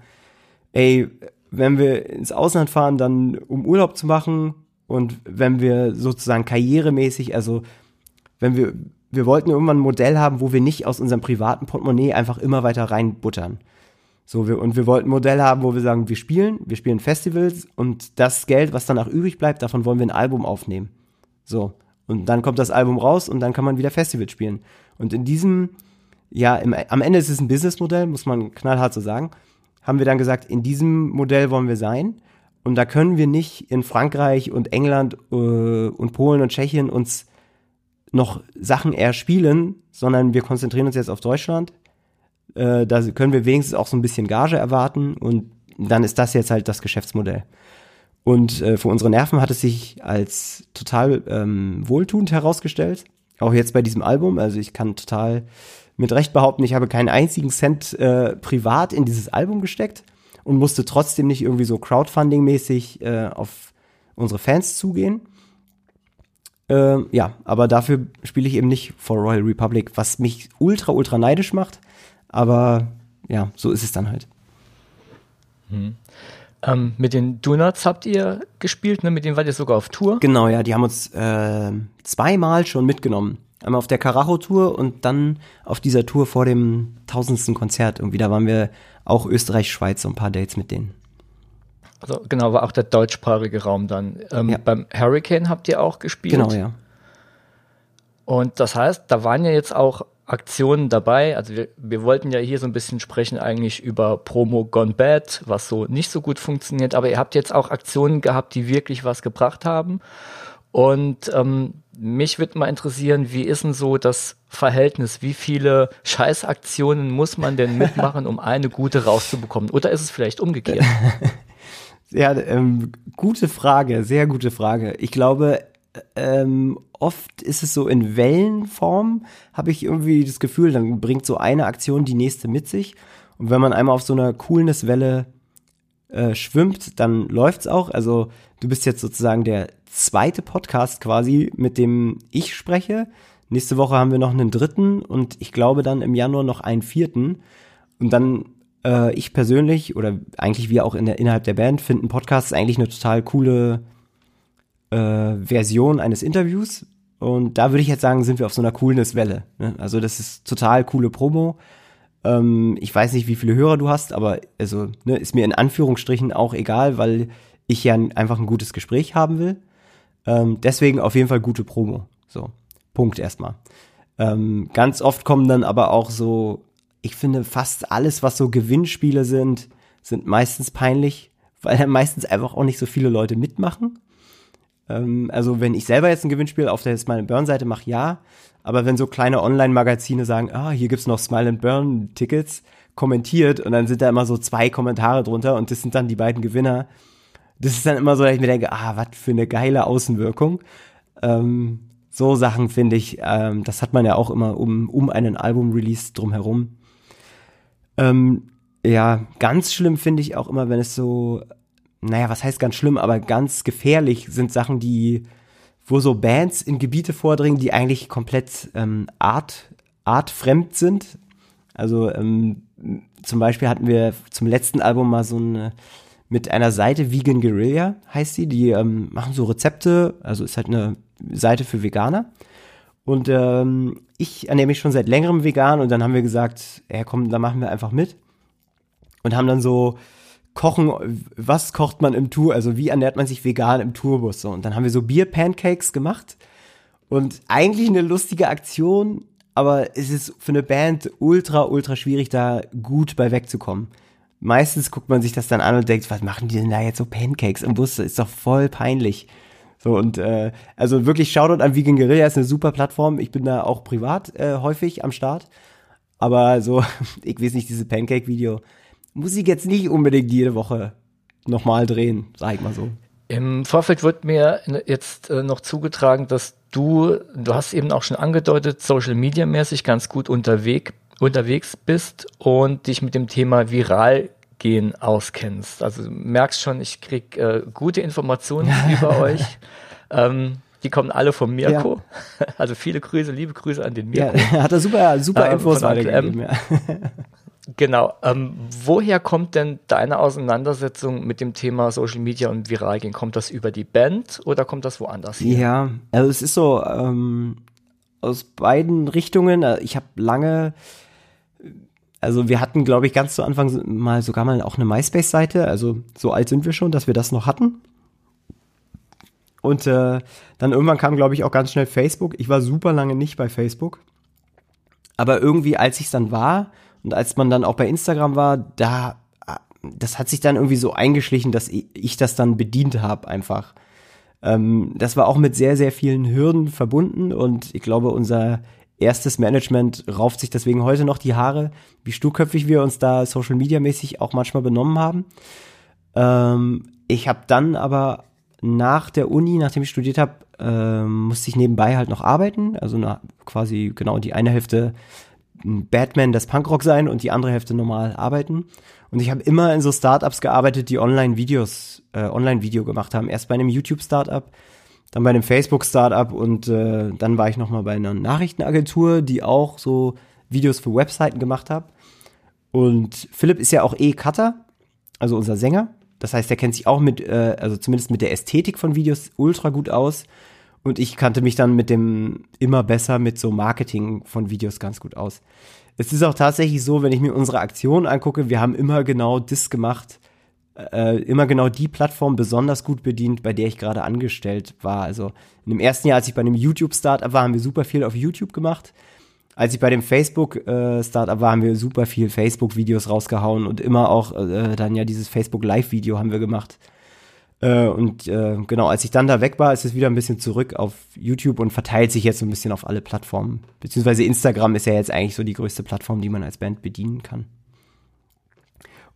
ey, wenn wir ins Ausland fahren, dann um Urlaub zu machen und wenn wir sozusagen karrieremäßig, also wenn wir wir wollten irgendwann ein Modell haben, wo wir nicht aus unserem privaten Portemonnaie einfach immer weiter reinbuttern. So, wir, und wir wollten ein Modell haben, wo wir sagen, wir spielen, wir spielen Festivals und das Geld, was danach übrig bleibt, davon wollen wir ein Album aufnehmen. So. Und dann kommt das Album raus und dann kann man wieder Festivals spielen. Und in diesem, ja, im, am Ende ist es ein Businessmodell, muss man knallhart so sagen, haben wir dann gesagt, in diesem Modell wollen wir sein. Und da können wir nicht in Frankreich und England äh, und Polen und Tschechien uns noch Sachen erspielen, sondern wir konzentrieren uns jetzt auf Deutschland. Äh, da können wir wenigstens auch so ein bisschen Gage erwarten und dann ist das jetzt halt das Geschäftsmodell. Und äh, für unsere Nerven hat es sich als total ähm, wohltuend herausgestellt. Auch jetzt bei diesem Album. Also ich kann total mit Recht behaupten, ich habe keinen einzigen Cent äh, privat in dieses Album gesteckt und musste trotzdem nicht irgendwie so Crowdfunding-mäßig äh, auf unsere Fans zugehen. Ähm, ja, aber dafür spiele ich eben nicht for Royal Republic, was mich ultra, ultra neidisch macht. Aber ja, so ist es dann halt. Hm. Ähm, mit den Donuts habt ihr gespielt, ne? Mit denen wart ihr sogar auf Tour? Genau, ja, die haben uns äh, zweimal schon mitgenommen. Einmal auf der Karacho-Tour und dann auf dieser Tour vor dem tausendsten Konzert. Irgendwie, da waren wir auch Österreich, Schweiz, so ein paar Dates mit denen. Also genau, war auch der deutschsprachige Raum dann. Ähm, ja. Beim Hurricane habt ihr auch gespielt. Genau, ja. Und das heißt, da waren ja jetzt auch Aktionen dabei. Also wir, wir wollten ja hier so ein bisschen sprechen eigentlich über Promo Gone Bad, was so nicht so gut funktioniert. Aber ihr habt jetzt auch Aktionen gehabt, die wirklich was gebracht haben. Und ähm, mich würde mal interessieren, wie ist denn so das Verhältnis? Wie viele Scheißaktionen muss man denn mitmachen, um eine gute rauszubekommen? Oder ist es vielleicht umgekehrt? Ja, ähm, gute Frage, sehr gute Frage. Ich glaube, ähm, oft ist es so in Wellenform, habe ich irgendwie das Gefühl, dann bringt so eine Aktion die nächste mit sich. Und wenn man einmal auf so einer Coolness-Welle äh, schwimmt, dann läuft's auch. Also du bist jetzt sozusagen der zweite Podcast quasi, mit dem ich spreche. Nächste Woche haben wir noch einen dritten und ich glaube dann im Januar noch einen vierten. Und dann äh, ich persönlich oder eigentlich wir auch in der, innerhalb der Band finden Podcasts eigentlich eine total coole äh, Version eines Interviews. Und da würde ich jetzt sagen, sind wir auf so einer Coolness-Welle. Ne? Also das ist total coole Promo. Ähm, ich weiß nicht, wie viele Hörer du hast, aber also ne, ist mir in Anführungsstrichen auch egal, weil ich ja einfach ein gutes Gespräch haben will. Ähm, deswegen auf jeden Fall gute Promo. So, Punkt erstmal. Ähm, ganz oft kommen dann aber auch so ich finde fast alles, was so Gewinnspiele sind, sind meistens peinlich, weil dann meistens einfach auch nicht so viele Leute mitmachen. Ähm, also wenn ich selber jetzt ein Gewinnspiel auf der jetzt meine Burn-Seite mache, ja. Aber wenn so kleine Online-Magazine sagen, ah, hier gibt's noch Smile and Burn Tickets, kommentiert und dann sind da immer so zwei Kommentare drunter und das sind dann die beiden Gewinner. Das ist dann immer so, dass ich mir denke, ah, was für eine geile Außenwirkung. Ähm, so Sachen finde ich, ähm, das hat man ja auch immer um, um einen Album-Release drumherum. Ähm, ja, ganz schlimm finde ich auch immer, wenn es so, naja, was heißt ganz schlimm, aber ganz gefährlich sind Sachen, die, wo so Bands in Gebiete vordringen, die eigentlich komplett ähm, art, artfremd sind. Also ähm, zum Beispiel hatten wir zum letzten Album mal so eine mit einer Seite Vegan Guerilla heißt sie. Die ähm, machen so Rezepte, also ist halt eine Seite für Veganer. Und ähm, ich ernähre mich schon seit längerem vegan und dann haben wir gesagt, ja komm, da machen wir einfach mit. Und haben dann so Kochen, was kocht man im Tour, also wie ernährt man sich vegan im Tourbus. Und dann haben wir so Bier-Pancakes gemacht und eigentlich eine lustige Aktion, aber es ist für eine Band ultra, ultra schwierig, da gut bei wegzukommen. Meistens guckt man sich das dann an und denkt, was machen die denn da jetzt so Pancakes im Bus? Das ist doch voll peinlich. So und äh, also wirklich Shoutout an Vegan Guerilla ist eine super Plattform. Ich bin da auch privat äh, häufig am Start. Aber so, ich weiß nicht, diese Pancake-Video muss ich jetzt nicht unbedingt jede Woche nochmal drehen, sag ich mal so. Im Vorfeld wird mir jetzt äh, noch zugetragen, dass du, du hast eben auch schon angedeutet, Social Media mäßig ganz gut unterwegs unterwegs bist und dich mit dem Thema viral gehen auskennst. Also merkst schon, ich krieg äh, gute Informationen über euch. Ähm, die kommen alle von Mirko. Ja. Also viele Grüße, liebe Grüße an den Mirko. Ja, hat er super, super ähm, Infos weitergegeben. Ja. Genau. Ähm, woher kommt denn deine Auseinandersetzung mit dem Thema Social Media und viral gehen? Kommt das über die Band oder kommt das woanders her? Ja, also es ist so ähm, aus beiden Richtungen. Äh, ich habe lange also wir hatten, glaube ich, ganz zu Anfang mal sogar mal auch eine MySpace-Seite. Also so alt sind wir schon, dass wir das noch hatten. Und äh, dann irgendwann kam, glaube ich, auch ganz schnell Facebook. Ich war super lange nicht bei Facebook. Aber irgendwie, als ich es dann war und als man dann auch bei Instagram war, da, das hat sich dann irgendwie so eingeschlichen, dass ich das dann bedient habe einfach. Ähm, das war auch mit sehr, sehr vielen Hürden verbunden und ich glaube, unser erstes Management rauft sich deswegen heute noch die Haare, wie sturköpfig wir uns da Social Media mäßig auch manchmal benommen haben. Ähm, ich habe dann aber nach der Uni, nachdem ich studiert habe, ähm, musste ich nebenbei halt noch arbeiten, also na, quasi genau die eine Hälfte Batman des Punkrock sein und die andere Hälfte normal arbeiten. Und ich habe immer in so Startups gearbeitet, die Online-Videos, äh, Online-Video gemacht haben. Erst bei einem YouTube-Startup, dann bei einem Facebook-Startup und äh, dann war ich noch mal bei einer Nachrichtenagentur, die auch so Videos für Webseiten gemacht hat. Und Philipp ist ja auch eh Cutter, also unser Sänger. Das heißt, er kennt sich auch mit, äh, also zumindest mit der Ästhetik von Videos ultra gut aus. Und ich kannte mich dann mit dem immer besser mit so Marketing von Videos ganz gut aus. Es ist auch tatsächlich so, wenn ich mir unsere Aktion angucke, wir haben immer genau das gemacht, äh, immer genau die Plattform besonders gut bedient, bei der ich gerade angestellt war. Also in dem ersten Jahr, als ich bei einem YouTube-Startup war, haben wir super viel auf YouTube gemacht. Als ich bei dem Facebook-Startup äh, war, haben wir super viel Facebook-Videos rausgehauen und immer auch äh, dann ja dieses Facebook-Live-Video haben wir gemacht. Äh, und äh, genau, als ich dann da weg war, ist es wieder ein bisschen zurück auf YouTube und verteilt sich jetzt so ein bisschen auf alle Plattformen. Beziehungsweise Instagram ist ja jetzt eigentlich so die größte Plattform, die man als Band bedienen kann.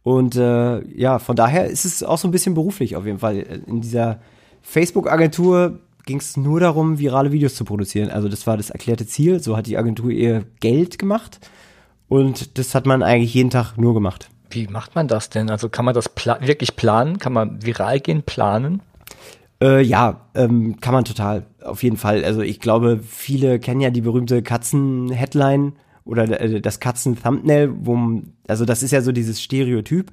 Und äh, ja, von daher ist es auch so ein bisschen beruflich auf jeden Fall. In dieser Facebook-Agentur ging es nur darum, virale Videos zu produzieren. Also das war das erklärte Ziel. So hat die Agentur ihr Geld gemacht. Und das hat man eigentlich jeden Tag nur gemacht. Wie macht man das denn? Also kann man das pla wirklich planen? Kann man viral gehen planen? Äh, ja, ähm, kann man total. Auf jeden Fall. Also ich glaube, viele kennen ja die berühmte Katzen-Headline oder äh, das Katzen-Thumbnail, wo, also das ist ja so dieses Stereotyp.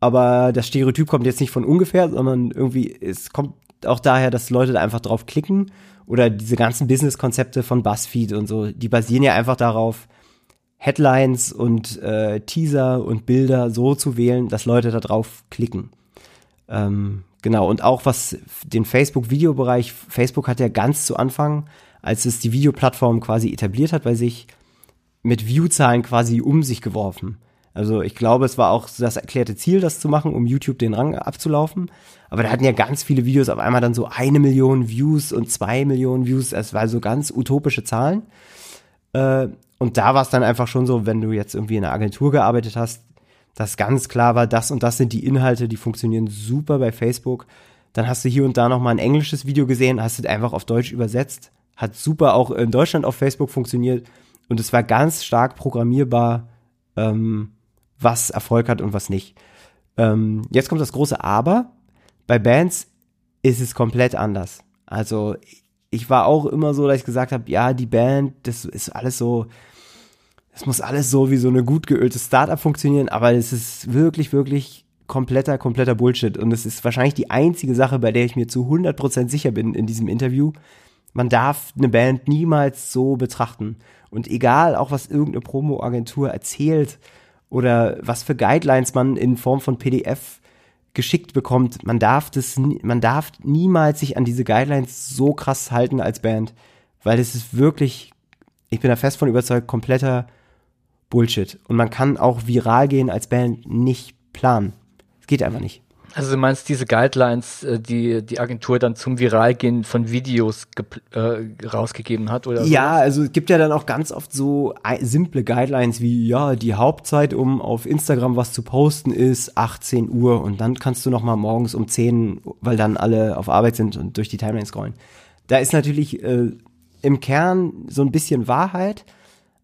Aber das Stereotyp kommt jetzt nicht von ungefähr, sondern irgendwie, es kommt auch daher, dass Leute da einfach drauf klicken. Oder diese ganzen Business-Konzepte von BuzzFeed und so, die basieren ja einfach darauf, Headlines und äh, Teaser und Bilder so zu wählen, dass Leute da drauf klicken. Ähm, genau, und auch was den Facebook-Videobereich, Facebook hat ja ganz zu Anfang, als es die Videoplattform quasi etabliert hat bei sich, mit Viewzahlen quasi um sich geworfen. Also ich glaube, es war auch das erklärte Ziel, das zu machen, um YouTube den Rang abzulaufen. Aber da hatten ja ganz viele Videos auf einmal dann so eine Million Views und zwei Millionen Views. Es war so ganz utopische Zahlen. Äh, und da war es dann einfach schon so, wenn du jetzt irgendwie in einer Agentur gearbeitet hast, dass ganz klar war, das und das sind die Inhalte, die funktionieren super bei Facebook. Dann hast du hier und da noch mal ein englisches Video gesehen, hast es einfach auf Deutsch übersetzt. Hat super auch in Deutschland auf Facebook funktioniert. Und es war ganz stark programmierbar, ähm, was Erfolg hat und was nicht. Ähm, jetzt kommt das große Aber. Bei Bands ist es komplett anders. Also ich war auch immer so, dass ich gesagt habe, ja, die Band, das ist alles so, das muss alles so wie so eine gut geölte Startup funktionieren, aber es ist wirklich, wirklich kompletter, kompletter Bullshit. Und es ist wahrscheinlich die einzige Sache, bei der ich mir zu 100% sicher bin in diesem Interview. Man darf eine Band niemals so betrachten. Und egal, auch was irgendeine Promo-Agentur erzählt oder was für Guidelines man in Form von PDF geschickt bekommt, man darf das, man darf niemals sich an diese Guidelines so krass halten als Band. Weil es ist wirklich, ich bin da fest von überzeugt, kompletter Bullshit. Und man kann auch viral gehen als Band nicht planen. Es geht einfach nicht. Also du meinst diese Guidelines, äh, die die Agentur dann zum Viralgehen von Videos äh, rausgegeben hat, oder? Ja, sowas? also es gibt ja dann auch ganz oft so simple Guidelines wie, ja, die Hauptzeit, um auf Instagram was zu posten, ist 18 Uhr und dann kannst du noch mal morgens um 10, weil dann alle auf Arbeit sind und durch die Timeline scrollen. Da ist natürlich äh, im Kern so ein bisschen Wahrheit,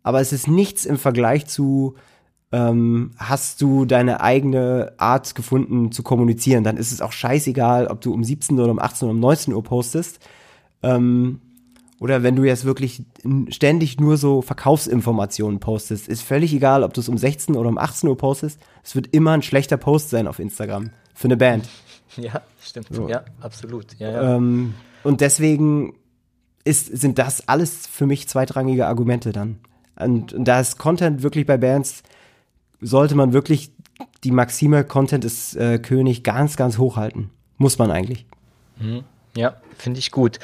aber es ist nichts im Vergleich zu ähm, hast du deine eigene Art gefunden zu kommunizieren. Dann ist es auch scheißegal, ob du um 17 oder um 18 oder um 19 Uhr postest. Ähm, oder wenn du jetzt wirklich ständig nur so Verkaufsinformationen postest, ist völlig egal, ob du es um 16 oder um 18 Uhr postest. Es wird immer ein schlechter Post sein auf Instagram für eine Band. Ja, stimmt. So. Ja, absolut. Ja, ja. Ähm, und deswegen ist, sind das alles für mich zweitrangige Argumente dann. Und, und da ist Content wirklich bei Bands sollte man wirklich die Maxime Content ist äh, König ganz, ganz hochhalten. Muss man eigentlich. Mhm. Ja, finde ich gut.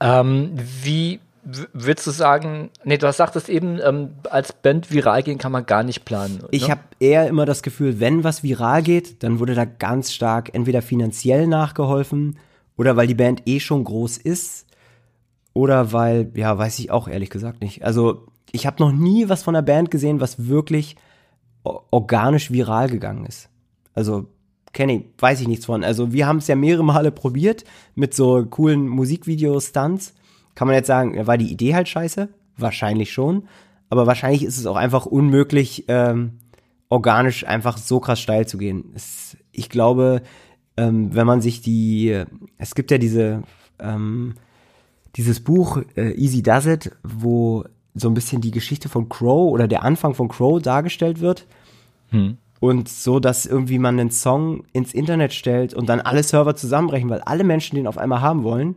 Ähm, wie würdest du sagen, nee, du hast sagtest eben, ähm, als Band viral gehen kann man gar nicht planen. Ne? Ich habe eher immer das Gefühl, wenn was viral geht, dann wurde da ganz stark entweder finanziell nachgeholfen oder weil die Band eh schon groß ist oder weil, ja, weiß ich auch ehrlich gesagt nicht. Also ich habe noch nie was von der Band gesehen, was wirklich organisch viral gegangen ist. Also kenne ich, weiß ich nichts von. Also wir haben es ja mehrere Male probiert mit so coolen Musikvideo-Stunts. Kann man jetzt sagen, war die Idee halt scheiße? Wahrscheinlich schon. Aber wahrscheinlich ist es auch einfach unmöglich, ähm, organisch einfach so krass steil zu gehen. Es, ich glaube, ähm, wenn man sich die, es gibt ja diese, ähm, dieses Buch äh, Easy Does It, wo so ein bisschen die Geschichte von Crow oder der Anfang von Crow dargestellt wird. Hm. Und so, dass irgendwie man einen Song ins Internet stellt und dann alle Server zusammenbrechen, weil alle Menschen den auf einmal haben wollen.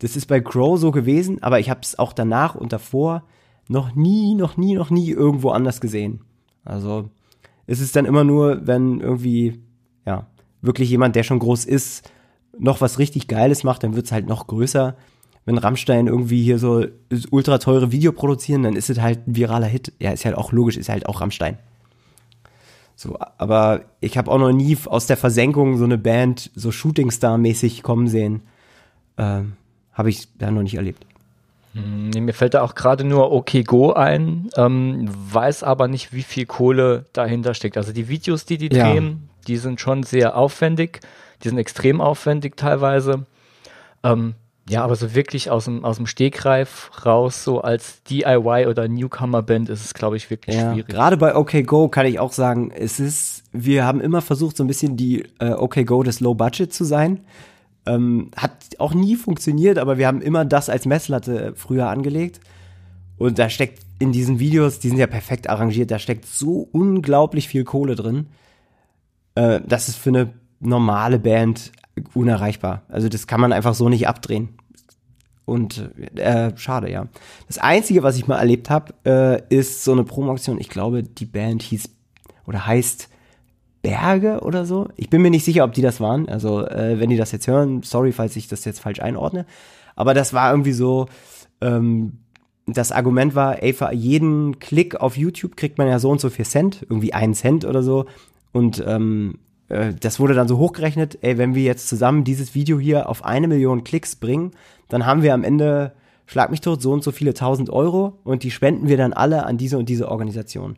Das ist bei Crow so gewesen, aber ich habe es auch danach und davor noch nie, noch nie, noch nie irgendwo anders gesehen. Also es ist dann immer nur, wenn irgendwie, ja, wirklich jemand, der schon groß ist, noch was richtig Geiles macht, dann wird's halt noch größer wenn Rammstein irgendwie hier so ultra teure Video produzieren, dann ist es halt ein viraler Hit. Ja, ist halt auch logisch, ist halt auch Rammstein. So, aber ich habe auch noch nie aus der Versenkung so eine Band so Shootingstar-mäßig kommen sehen. Ähm, habe ich da noch nicht erlebt. Hm, nee, mir fällt da auch gerade nur OK Go ein, ähm, weiß aber nicht, wie viel Kohle dahinter steckt. Also die Videos, die die drehen, ja. die sind schon sehr aufwendig, die sind extrem aufwendig teilweise. Ähm, ja, aber so wirklich aus dem, aus dem Stegreif raus, so als DIY oder Newcomer-Band ist es, glaube ich, wirklich ja, schwierig. Gerade bei OK Go kann ich auch sagen, es ist, wir haben immer versucht, so ein bisschen die äh, OK Go des Low Budget zu sein. Ähm, hat auch nie funktioniert, aber wir haben immer das als Messlatte früher angelegt. Und da steckt in diesen Videos, die sind ja perfekt arrangiert, da steckt so unglaublich viel Kohle drin. Äh, das ist für eine normale Band unerreichbar. Also das kann man einfach so nicht abdrehen. Und äh, schade, ja. Das Einzige, was ich mal erlebt habe, äh, ist so eine Promoaktion. Ich glaube, die Band hieß oder heißt Berge oder so. Ich bin mir nicht sicher, ob die das waren. Also, äh, wenn die das jetzt hören, sorry, falls ich das jetzt falsch einordne. Aber das war irgendwie so, ähm, das Argument war, ey, für jeden Klick auf YouTube kriegt man ja so und so viel Cent, irgendwie einen Cent oder so. Und ähm, äh, das wurde dann so hochgerechnet, ey, wenn wir jetzt zusammen dieses Video hier auf eine Million Klicks bringen, dann haben wir am Ende, schlag mich tot, so und so viele tausend Euro und die spenden wir dann alle an diese und diese Organisation.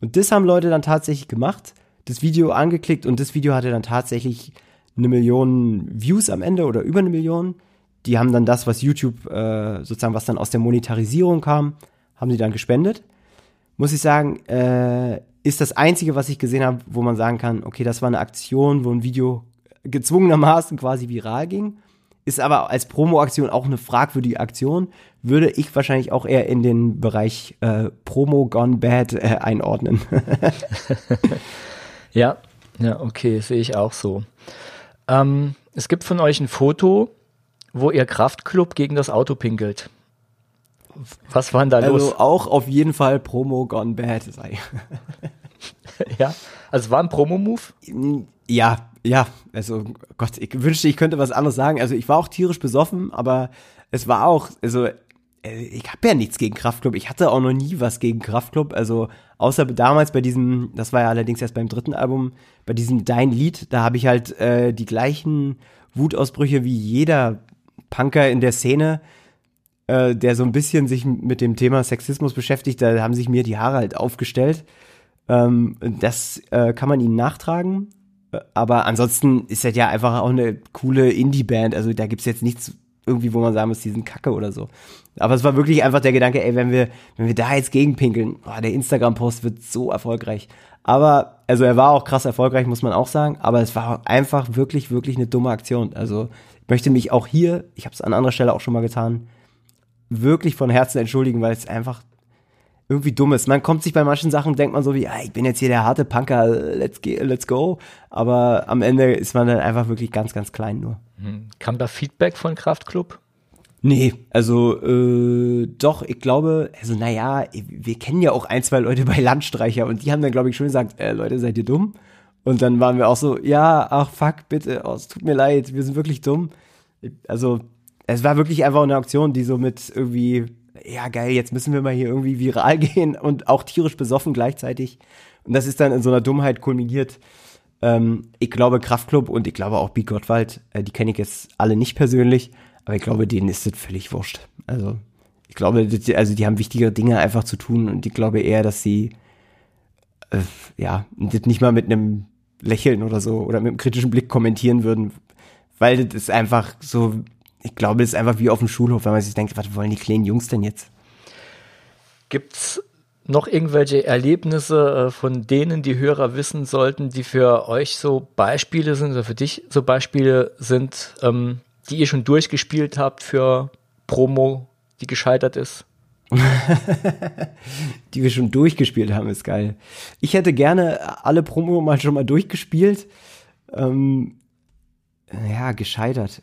Und das haben Leute dann tatsächlich gemacht, das Video angeklickt und das Video hatte dann tatsächlich eine Million Views am Ende oder über eine Million. Die haben dann das, was YouTube äh, sozusagen, was dann aus der Monetarisierung kam, haben sie dann gespendet. Muss ich sagen, äh, ist das Einzige, was ich gesehen habe, wo man sagen kann, okay, das war eine Aktion, wo ein Video gezwungenermaßen quasi viral ging. Ist aber als Promo-Aktion auch eine fragwürdige Aktion. Würde ich wahrscheinlich auch eher in den Bereich äh, Promo Gone Bad äh, einordnen. ja, Ja, okay, sehe ich auch so. Ähm, es gibt von euch ein Foto, wo ihr Kraftclub gegen das Auto pinkelt. Was war denn da also los? Also auch auf jeden Fall Promo gone bad sei. ja, also war ein Promo-Move? Ja, ja, also Gott, ich wünschte, ich könnte was anderes sagen. Also ich war auch tierisch besoffen, aber es war auch, also äh, ich habe ja nichts gegen Kraftclub. Ich hatte auch noch nie was gegen Kraftclub. Also außer damals bei diesem, das war ja allerdings erst beim dritten Album, bei diesem Dein Lied, da habe ich halt äh, die gleichen Wutausbrüche wie jeder Punker in der Szene, äh, der so ein bisschen sich mit dem Thema Sexismus beschäftigt. Da haben sich mir die Haare halt aufgestellt. Ähm, das äh, kann man ihnen nachtragen. Äh, aber ansonsten ist das ja einfach auch eine coole Indie-Band. Also da gibt's jetzt nichts irgendwie, wo man sagen muss, die sind kacke oder so. Aber es war wirklich einfach der Gedanke, ey, wenn wir, wenn wir da jetzt gegenpinkeln, boah, der Instagram-Post wird so erfolgreich. Aber, also er war auch krass erfolgreich, muss man auch sagen, aber es war einfach wirklich, wirklich eine dumme Aktion. Also ich möchte mich auch hier, ich habe es an anderer Stelle auch schon mal getan, wirklich von Herzen entschuldigen, weil es einfach irgendwie dumm ist. Man kommt sich bei manchen Sachen, denkt man so wie, ah, ich bin jetzt hier der harte Punker, let's, go, let's go. Aber am Ende ist man dann einfach wirklich ganz, ganz klein nur. Hm. Kam da Feedback von Kraftklub? Nee, also äh, doch, ich glaube, also naja, wir kennen ja auch ein, zwei Leute bei Landstreicher und die haben dann, glaube ich, schon gesagt, äh, Leute, seid ihr dumm? Und dann waren wir auch so, ja, ach fuck, bitte, oh, es tut mir leid, wir sind wirklich dumm. Also, es war wirklich einfach eine Aktion, die so mit irgendwie ja geil, jetzt müssen wir mal hier irgendwie viral gehen und auch tierisch besoffen gleichzeitig. Und das ist dann in so einer Dummheit kulminiert. Ähm, ich glaube Kraftklub und ich glaube auch Beat Gottwald, äh, die kenne ich jetzt alle nicht persönlich, aber ich glaube, denen ist das völlig wurscht. Also ich glaube, das, also die haben wichtigere Dinge einfach zu tun und ich glaube eher, dass sie äh, ja das nicht mal mit einem Lächeln oder so oder mit einem kritischen Blick kommentieren würden, weil das ist einfach so ich glaube, es ist einfach wie auf dem Schulhof, wenn man sich denkt, was wollen die kleinen Jungs denn jetzt? Gibt's noch irgendwelche Erlebnisse, äh, von denen die Hörer wissen sollten, die für euch so Beispiele sind oder für dich so Beispiele sind, ähm, die ihr schon durchgespielt habt für Promo, die gescheitert ist? die wir schon durchgespielt haben, ist geil. Ich hätte gerne alle Promo mal schon mal durchgespielt. Ähm, ja, gescheitert.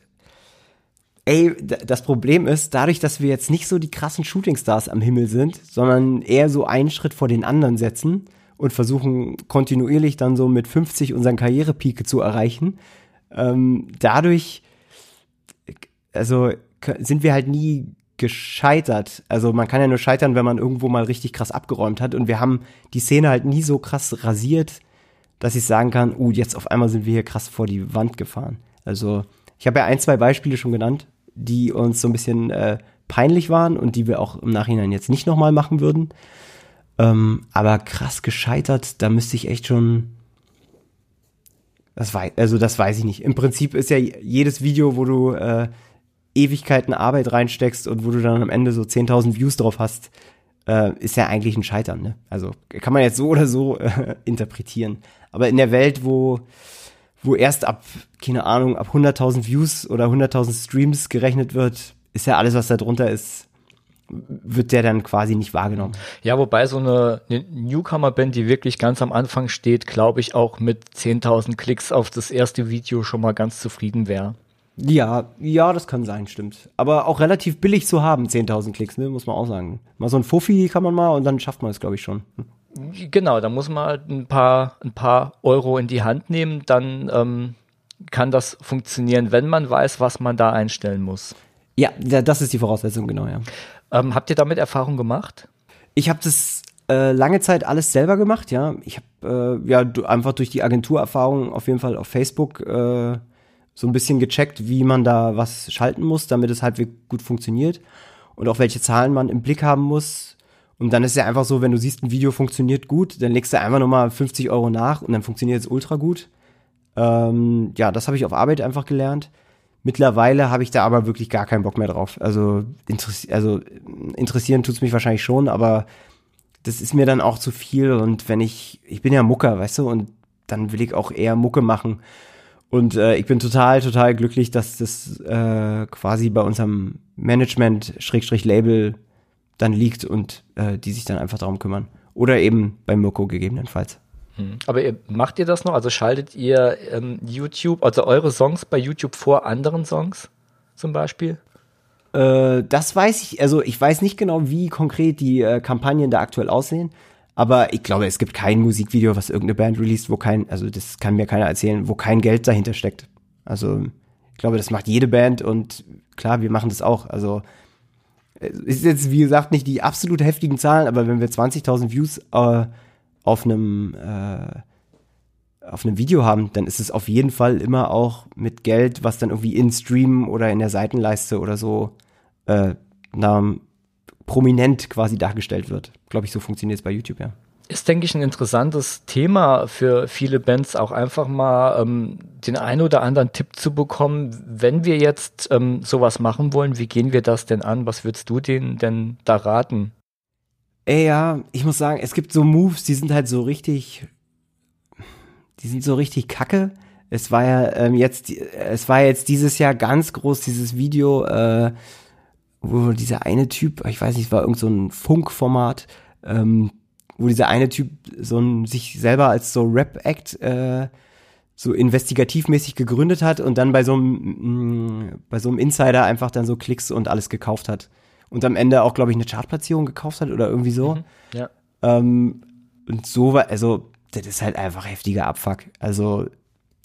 Ey, das Problem ist, dadurch, dass wir jetzt nicht so die krassen Shootingstars am Himmel sind, sondern eher so einen Schritt vor den anderen setzen und versuchen kontinuierlich dann so mit 50 unseren Karrierepike zu erreichen, ähm, dadurch, also sind wir halt nie gescheitert. Also man kann ja nur scheitern, wenn man irgendwo mal richtig krass abgeräumt hat. Und wir haben die Szene halt nie so krass rasiert, dass ich sagen kann, uh, jetzt auf einmal sind wir hier krass vor die Wand gefahren. Also ich habe ja ein, zwei Beispiele schon genannt die uns so ein bisschen äh, peinlich waren und die wir auch im Nachhinein jetzt nicht nochmal machen würden. Ähm, aber krass gescheitert, da müsste ich echt schon. Das weiß, also das weiß ich nicht. Im Prinzip ist ja jedes Video, wo du äh, Ewigkeiten Arbeit reinsteckst und wo du dann am Ende so 10.000 Views drauf hast, äh, ist ja eigentlich ein Scheitern. Ne? Also kann man jetzt so oder so äh, interpretieren. Aber in der Welt, wo wo erst ab, keine Ahnung, ab 100.000 Views oder 100.000 Streams gerechnet wird, ist ja alles, was da drunter ist, wird der dann quasi nicht wahrgenommen. Ja, wobei so eine, eine Newcomer-Band, die wirklich ganz am Anfang steht, glaube ich auch mit 10.000 Klicks auf das erste Video schon mal ganz zufrieden wäre. Ja, ja, das kann sein, stimmt. Aber auch relativ billig zu haben, 10.000 Klicks, ne, muss man auch sagen. Mal so ein Fuffi kann man mal und dann schafft man es, glaube ich, schon. Genau, da muss man ein paar, ein paar Euro in die Hand nehmen, dann ähm, kann das funktionieren, wenn man weiß, was man da einstellen muss. Ja, das ist die Voraussetzung, genau, ja. Ähm, habt ihr damit Erfahrung gemacht? Ich habe das äh, lange Zeit alles selber gemacht, ja. Ich habe äh, ja einfach durch die Agenturerfahrung auf jeden Fall auf Facebook äh, so ein bisschen gecheckt, wie man da was schalten muss, damit es halbwegs gut funktioniert und auch welche Zahlen man im Blick haben muss, und dann ist ja einfach so, wenn du siehst, ein Video funktioniert gut, dann legst du einfach nochmal 50 Euro nach und dann funktioniert es ultra gut. Ähm, ja, das habe ich auf Arbeit einfach gelernt. Mittlerweile habe ich da aber wirklich gar keinen Bock mehr drauf. Also, interessi also interessieren tut's mich wahrscheinlich schon, aber das ist mir dann auch zu viel. Und wenn ich, ich bin ja Mucker, weißt du, und dann will ich auch eher Mucke machen. Und äh, ich bin total, total glücklich, dass das äh, quasi bei unserem Management-Label dann liegt und äh, die sich dann einfach darum kümmern. Oder eben bei Mirko gegebenenfalls. Hm. Aber ihr, macht ihr das noch? Also schaltet ihr ähm, YouTube, also eure Songs bei YouTube vor anderen Songs zum Beispiel? Äh, das weiß ich, also ich weiß nicht genau, wie konkret die äh, Kampagnen da aktuell aussehen. Aber ich glaube, es gibt kein Musikvideo, was irgendeine Band released, wo kein, also das kann mir keiner erzählen, wo kein Geld dahinter steckt. Also ich glaube, das macht jede Band und klar, wir machen das auch. Also ist jetzt, wie gesagt, nicht die absolut heftigen Zahlen, aber wenn wir 20.000 Views äh, auf einem äh, auf einem Video haben, dann ist es auf jeden Fall immer auch mit Geld, was dann irgendwie in Stream oder in der Seitenleiste oder so äh, na, prominent quasi dargestellt wird. Glaube ich, so funktioniert es bei YouTube, ja. Ist, denke ich, ein interessantes Thema für viele Bands, auch einfach mal ähm, den einen oder anderen Tipp zu bekommen. Wenn wir jetzt ähm, sowas machen wollen, wie gehen wir das denn an? Was würdest du denen denn da raten? Ey, ja, ich muss sagen, es gibt so Moves, die sind halt so richtig, die sind so richtig kacke. Es war ja ähm, jetzt, es war jetzt dieses Jahr ganz groß dieses Video, äh, wo dieser eine Typ, ich weiß nicht, es war irgend so ein Funkformat, ähm, wo dieser eine Typ so ein, sich selber als so Rap-Act äh, so investigativmäßig gegründet hat und dann bei so einem mm, bei so einem Insider einfach dann so Klicks und alles gekauft hat und am Ende auch glaube ich eine Chartplatzierung gekauft hat oder irgendwie so. Mhm, ja. Ähm, und so war also das ist halt einfach heftiger Abfuck. Also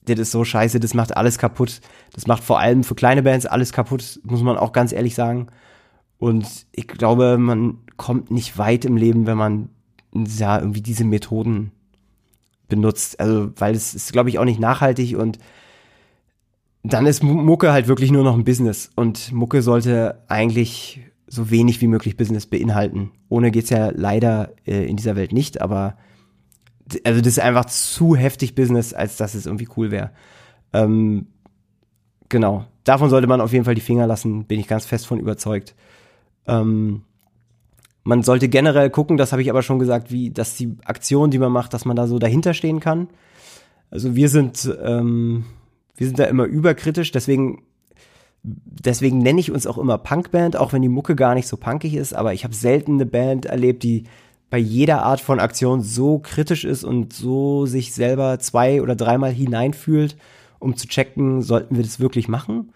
das ist so scheiße, das macht alles kaputt. Das macht vor allem für kleine Bands alles kaputt, muss man auch ganz ehrlich sagen. Und ich glaube, man kommt nicht weit im Leben, wenn man ja irgendwie diese Methoden benutzt. Also, weil es ist, glaube ich, auch nicht nachhaltig und dann ist Mucke halt wirklich nur noch ein Business und Mucke sollte eigentlich so wenig wie möglich Business beinhalten. Ohne geht's ja leider äh, in dieser Welt nicht, aber also das ist einfach zu heftig Business, als dass es irgendwie cool wäre. Ähm, genau. Davon sollte man auf jeden Fall die Finger lassen, bin ich ganz fest von überzeugt. Ähm, man sollte generell gucken, das habe ich aber schon gesagt, wie, dass die Aktion, die man macht, dass man da so dahinter stehen kann. Also wir sind, ähm, wir sind da immer überkritisch, deswegen, deswegen nenne ich uns auch immer Punkband, auch wenn die Mucke gar nicht so punkig ist, aber ich habe selten eine Band erlebt, die bei jeder Art von Aktion so kritisch ist und so sich selber zwei oder dreimal hineinfühlt, um zu checken, sollten wir das wirklich machen?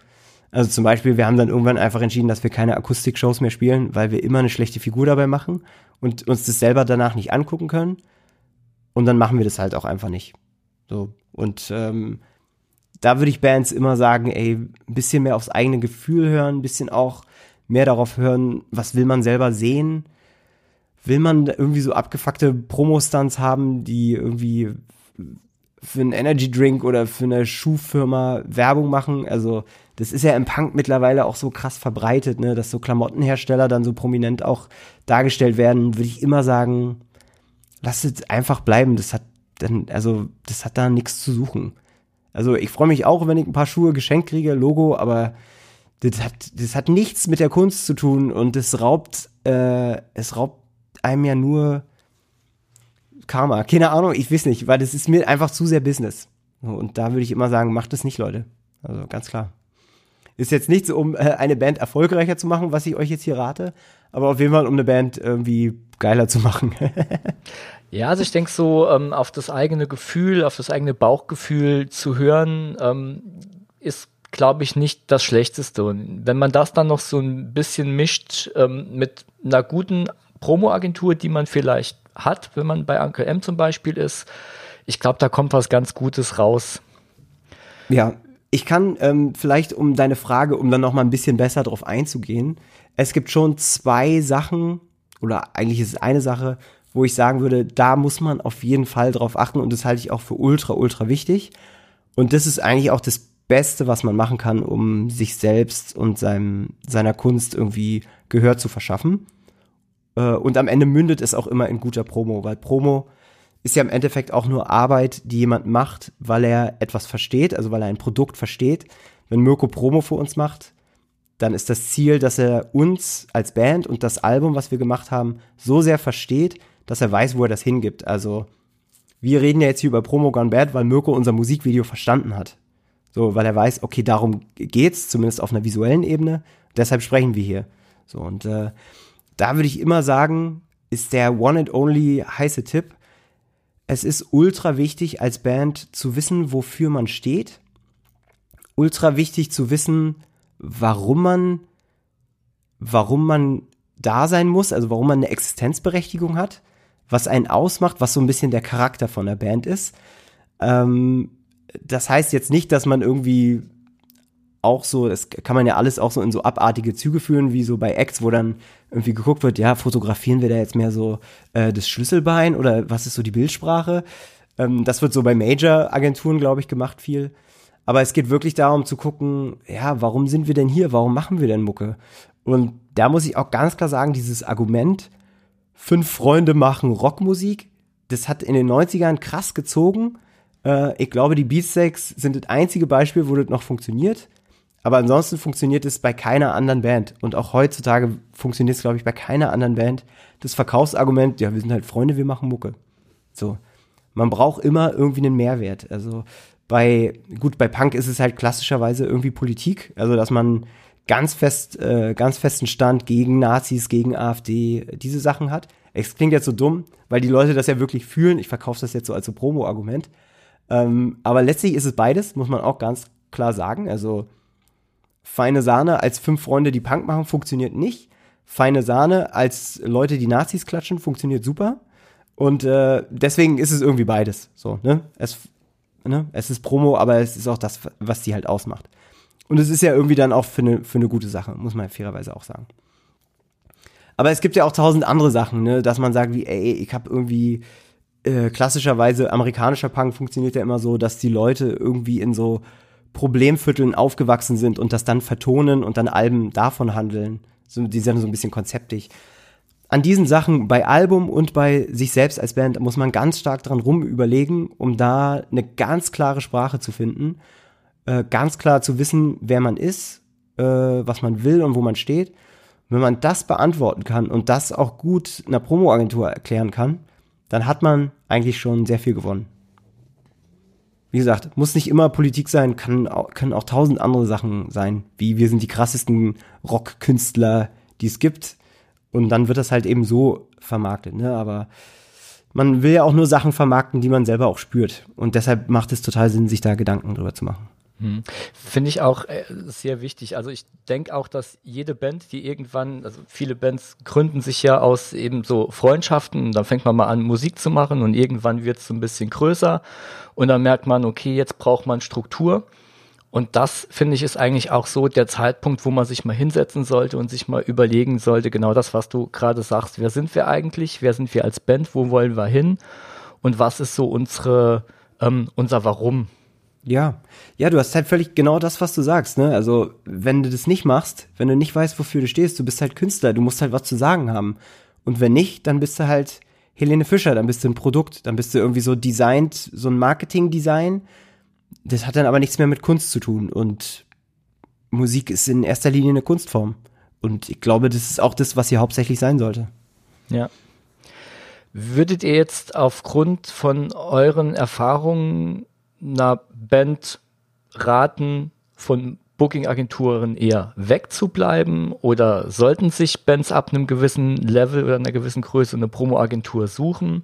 Also zum Beispiel, wir haben dann irgendwann einfach entschieden, dass wir keine Akustik-Shows mehr spielen, weil wir immer eine schlechte Figur dabei machen und uns das selber danach nicht angucken können. Und dann machen wir das halt auch einfach nicht. So. Und ähm, da würde ich Bands immer sagen, ey, ein bisschen mehr aufs eigene Gefühl hören, ein bisschen auch mehr darauf hören, was will man selber sehen. Will man irgendwie so abgefuckte Promo-Stunts haben, die irgendwie für einen Energy Drink oder für eine Schuhfirma Werbung machen? Also das ist ja im Punk mittlerweile auch so krass verbreitet, ne, dass so Klamottenhersteller dann so prominent auch dargestellt werden, würde ich immer sagen, lasst es einfach bleiben. Das hat dann, also, das hat da nichts zu suchen. Also, ich freue mich auch, wenn ich ein paar Schuhe geschenkt kriege, Logo, aber das hat, das hat nichts mit der Kunst zu tun und es raubt, äh, es raubt einem ja nur Karma. Keine Ahnung, ich weiß nicht, weil das ist mir einfach zu sehr Business. Und da würde ich immer sagen, macht es nicht, Leute. Also ganz klar. Ist jetzt nichts, um äh, eine Band erfolgreicher zu machen, was ich euch jetzt hier rate, aber auf jeden Fall, um eine Band irgendwie geiler zu machen. ja, also ich denke so, ähm, auf das eigene Gefühl, auf das eigene Bauchgefühl zu hören, ähm, ist glaube ich, nicht das Schlechteste. Und wenn man das dann noch so ein bisschen mischt ähm, mit einer guten Promo-Agentur, die man vielleicht hat, wenn man bei Uncle M zum Beispiel ist, ich glaube, da kommt was ganz Gutes raus. Ja, ich kann ähm, vielleicht um deine Frage, um dann noch mal ein bisschen besser drauf einzugehen, es gibt schon zwei Sachen oder eigentlich ist es eine Sache, wo ich sagen würde, da muss man auf jeden Fall drauf achten und das halte ich auch für ultra ultra wichtig und das ist eigentlich auch das Beste, was man machen kann, um sich selbst und seinem seiner Kunst irgendwie Gehör zu verschaffen. Äh, und am Ende mündet es auch immer in guter Promo, weil Promo ist ja im Endeffekt auch nur Arbeit, die jemand macht, weil er etwas versteht, also weil er ein Produkt versteht. Wenn Mirko Promo für uns macht, dann ist das Ziel, dass er uns als Band und das Album, was wir gemacht haben, so sehr versteht, dass er weiß, wo er das hingibt. Also wir reden ja jetzt hier über Promo Gone Bad, weil Mirko unser Musikvideo verstanden hat. So, weil er weiß, okay, darum geht's, zumindest auf einer visuellen Ebene. Deshalb sprechen wir hier. So, und äh, da würde ich immer sagen, ist der One and Only heiße Tipp, es ist ultra wichtig als Band zu wissen, wofür man steht. Ultra wichtig zu wissen, warum man, warum man da sein muss, also warum man eine Existenzberechtigung hat, was einen ausmacht, was so ein bisschen der Charakter von der Band ist. Ähm, das heißt jetzt nicht, dass man irgendwie auch so, das kann man ja alles auch so in so abartige Züge führen, wie so bei Acts, wo dann irgendwie geguckt wird, ja, fotografieren wir da jetzt mehr so äh, das Schlüsselbein oder was ist so die Bildsprache? Ähm, das wird so bei Major-Agenturen, glaube ich, gemacht viel. Aber es geht wirklich darum zu gucken, ja, warum sind wir denn hier? Warum machen wir denn Mucke? Und da muss ich auch ganz klar sagen, dieses Argument, fünf Freunde machen Rockmusik, das hat in den 90ern krass gezogen. Äh, ich glaube, die Beatsteaks sind das einzige Beispiel, wo das noch funktioniert. Aber ansonsten funktioniert es bei keiner anderen Band. Und auch heutzutage funktioniert es, glaube ich, bei keiner anderen Band. Das Verkaufsargument, ja, wir sind halt Freunde, wir machen Mucke. So. Man braucht immer irgendwie einen Mehrwert. Also bei, gut, bei Punk ist es halt klassischerweise irgendwie Politik. Also, dass man ganz fest, äh, ganz festen Stand gegen Nazis, gegen AfD, diese Sachen hat. Es klingt jetzt so dumm, weil die Leute das ja wirklich fühlen. Ich verkaufe das jetzt so als so Promo-Argument. Ähm, aber letztlich ist es beides, muss man auch ganz klar sagen. Also, Feine Sahne als fünf Freunde, die Punk machen, funktioniert nicht. Feine Sahne als Leute, die Nazis klatschen, funktioniert super. Und äh, deswegen ist es irgendwie beides. So, ne? Es, ne? es ist Promo, aber es ist auch das, was die halt ausmacht. Und es ist ja irgendwie dann auch für eine, für eine gute Sache, muss man fairerweise auch sagen. Aber es gibt ja auch tausend andere Sachen, ne? dass man sagt, wie, ey, ich habe irgendwie äh, klassischerweise amerikanischer Punk funktioniert ja immer so, dass die Leute irgendwie in so Problemvierteln aufgewachsen sind und das dann vertonen und dann Alben davon handeln. So, die sind so ein bisschen konzeptig. An diesen Sachen bei Album und bei sich selbst als Band muss man ganz stark dran rum überlegen, um da eine ganz klare Sprache zu finden, äh, ganz klar zu wissen, wer man ist, äh, was man will und wo man steht. Wenn man das beantworten kann und das auch gut einer Promoagentur erklären kann, dann hat man eigentlich schon sehr viel gewonnen wie gesagt, muss nicht immer Politik sein, kann, können auch tausend andere Sachen sein, wie wir sind die krassesten Rockkünstler, die es gibt. Und dann wird das halt eben so vermarktet, ne? Aber man will ja auch nur Sachen vermarkten, die man selber auch spürt. Und deshalb macht es total Sinn, sich da Gedanken drüber zu machen. Hm. Finde ich auch äh, sehr wichtig. Also ich denke auch, dass jede Band, die irgendwann, also viele Bands gründen sich ja aus eben so Freundschaften, dann fängt man mal an, Musik zu machen und irgendwann wird es so ein bisschen größer und dann merkt man, okay, jetzt braucht man Struktur. Und das, finde ich, ist eigentlich auch so der Zeitpunkt, wo man sich mal hinsetzen sollte und sich mal überlegen sollte, genau das, was du gerade sagst. Wer sind wir eigentlich? Wer sind wir als Band? Wo wollen wir hin? Und was ist so unsere, ähm, unser Warum? Ja, ja, du hast halt völlig genau das, was du sagst, ne? Also, wenn du das nicht machst, wenn du nicht weißt, wofür du stehst, du bist halt Künstler, du musst halt was zu sagen haben. Und wenn nicht, dann bist du halt Helene Fischer, dann bist du ein Produkt, dann bist du irgendwie so designt, so ein Marketing-Design. Das hat dann aber nichts mehr mit Kunst zu tun. Und Musik ist in erster Linie eine Kunstform. Und ich glaube, das ist auch das, was hier hauptsächlich sein sollte. Ja. Würdet ihr jetzt aufgrund von euren Erfahrungen einer Band raten, von Booking-Agenturen eher wegzubleiben oder sollten sich Bands ab einem gewissen Level oder einer gewissen Größe eine Promo-Agentur suchen?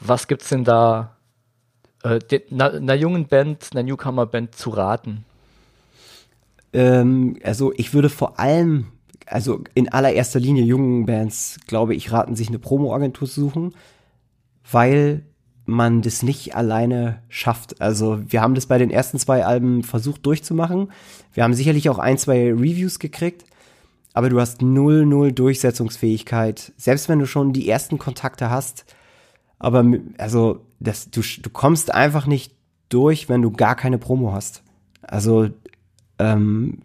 Was gibt es denn da äh, einer, einer jungen Band, einer Newcomer-Band zu raten? Ähm, also ich würde vor allem, also in allererster Linie jungen Bands, glaube ich, raten, sich eine Promo-Agentur zu suchen, weil man das nicht alleine schafft. Also wir haben das bei den ersten zwei Alben versucht durchzumachen. Wir haben sicherlich auch ein, zwei Reviews gekriegt, aber du hast null, null Durchsetzungsfähigkeit. Selbst wenn du schon die ersten Kontakte hast, aber also das, du, du kommst einfach nicht durch, wenn du gar keine Promo hast. Also ähm,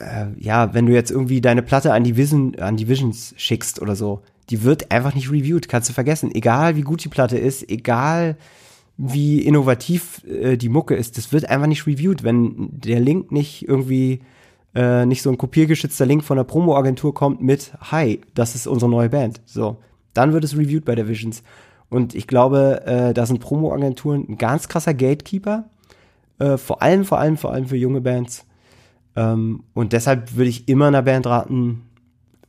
äh, ja, wenn du jetzt irgendwie deine Platte an die, Vision, an die Visions schickst oder so, die wird einfach nicht reviewed, kannst du vergessen. Egal wie gut die Platte ist, egal wie innovativ äh, die Mucke ist, das wird einfach nicht reviewed, wenn der Link nicht irgendwie äh, nicht so ein kopiergeschützter Link von der Promo-Agentur kommt mit Hi, das ist unsere neue Band. So, dann wird es reviewed bei der Visions. Und ich glaube, äh, da sind Promo-Agenturen ein ganz krasser Gatekeeper. Äh, vor allem, vor allem, vor allem für junge Bands. Ähm, und deshalb würde ich immer einer Band raten,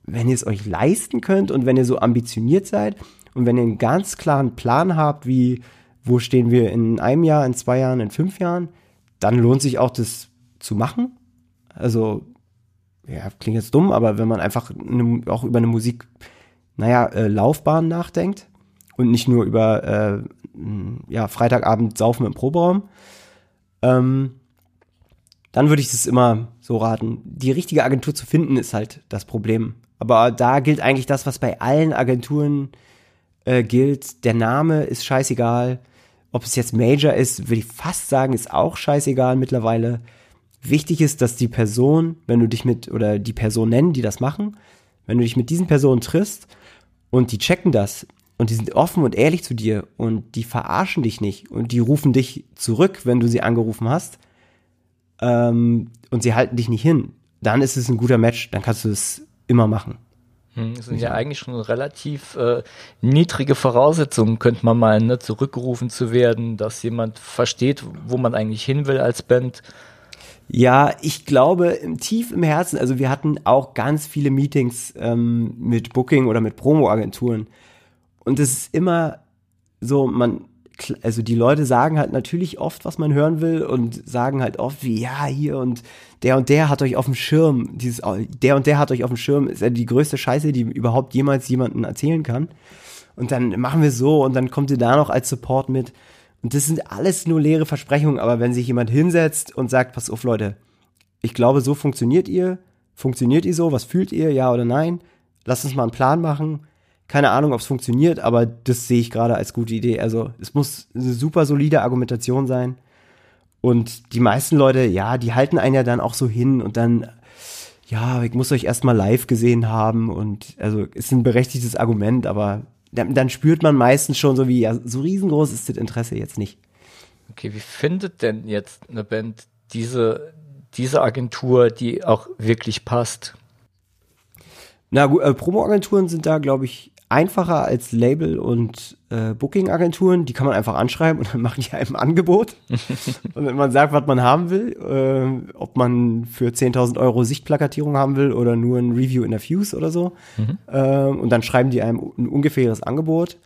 wenn ihr es euch leisten könnt und wenn ihr so ambitioniert seid Und wenn ihr einen ganz klaren Plan habt, wie, wo stehen wir in einem Jahr, in zwei Jahren, in fünf Jahren, dann lohnt sich auch das zu machen. Also, ja, klingt jetzt dumm, aber wenn man einfach eine, auch über eine Musik, naja, äh, Laufbahn nachdenkt und nicht nur über, äh, ja, Freitagabend saufen im Proberaum, ähm, dann würde ich es immer so raten. Die richtige Agentur zu finden ist halt das Problem. Aber da gilt eigentlich das, was bei allen Agenturen äh, gilt. Der Name ist scheißegal. Ob es jetzt Major ist, würde ich fast sagen, ist auch scheißegal mittlerweile. Wichtig ist, dass die Person, wenn du dich mit, oder die Personen, die das machen, wenn du dich mit diesen Personen triffst und die checken das und die sind offen und ehrlich zu dir und die verarschen dich nicht und die rufen dich zurück, wenn du sie angerufen hast ähm, und sie halten dich nicht hin, dann ist es ein guter Match, dann kannst du es immer machen. Hm, das sind ja eigentlich schon relativ äh, niedrige Voraussetzungen, könnte man meinen, ne? zurückgerufen zu werden, dass jemand versteht, wo man eigentlich hin will als Band. Ja, ich glaube, im tief im Herzen, also wir hatten auch ganz viele Meetings ähm, mit Booking oder mit Promo-Agenturen. Und es ist immer so, man, also die Leute sagen halt natürlich oft, was man hören will und sagen halt oft wie, ja, hier und der und der hat euch auf dem Schirm, dieses, der und der hat euch auf dem Schirm, ist ja die größte Scheiße, die überhaupt jemals jemanden erzählen kann. Und dann machen wir so und dann kommt ihr da noch als Support mit. Und das sind alles nur leere Versprechungen, aber wenn sich jemand hinsetzt und sagt, pass auf Leute, ich glaube, so funktioniert ihr, funktioniert ihr so, was fühlt ihr, ja oder nein, lasst uns mal einen Plan machen, keine Ahnung, ob es funktioniert, aber das sehe ich gerade als gute Idee. Also es muss eine super solide Argumentation sein. Und die meisten Leute, ja, die halten einen ja dann auch so hin und dann, ja, ich muss euch erstmal live gesehen haben und also ist ein berechtigtes Argument, aber dann, dann spürt man meistens schon so wie, ja, so riesengroß ist das Interesse jetzt nicht. Okay, wie findet denn jetzt eine Band diese, diese Agentur, die auch wirklich passt? Na gut, äh, Promo-Agenturen sind da, glaube ich, einfacher als Label und äh, Booking-Agenturen. Die kann man einfach anschreiben und dann machen die einem ein Angebot. und wenn man sagt, was man haben will, äh, ob man für 10.000 Euro Sichtplakatierung haben will oder nur ein Review in der Fuse oder so. Mhm. Äh, und dann schreiben die einem ein ungefähres Angebot.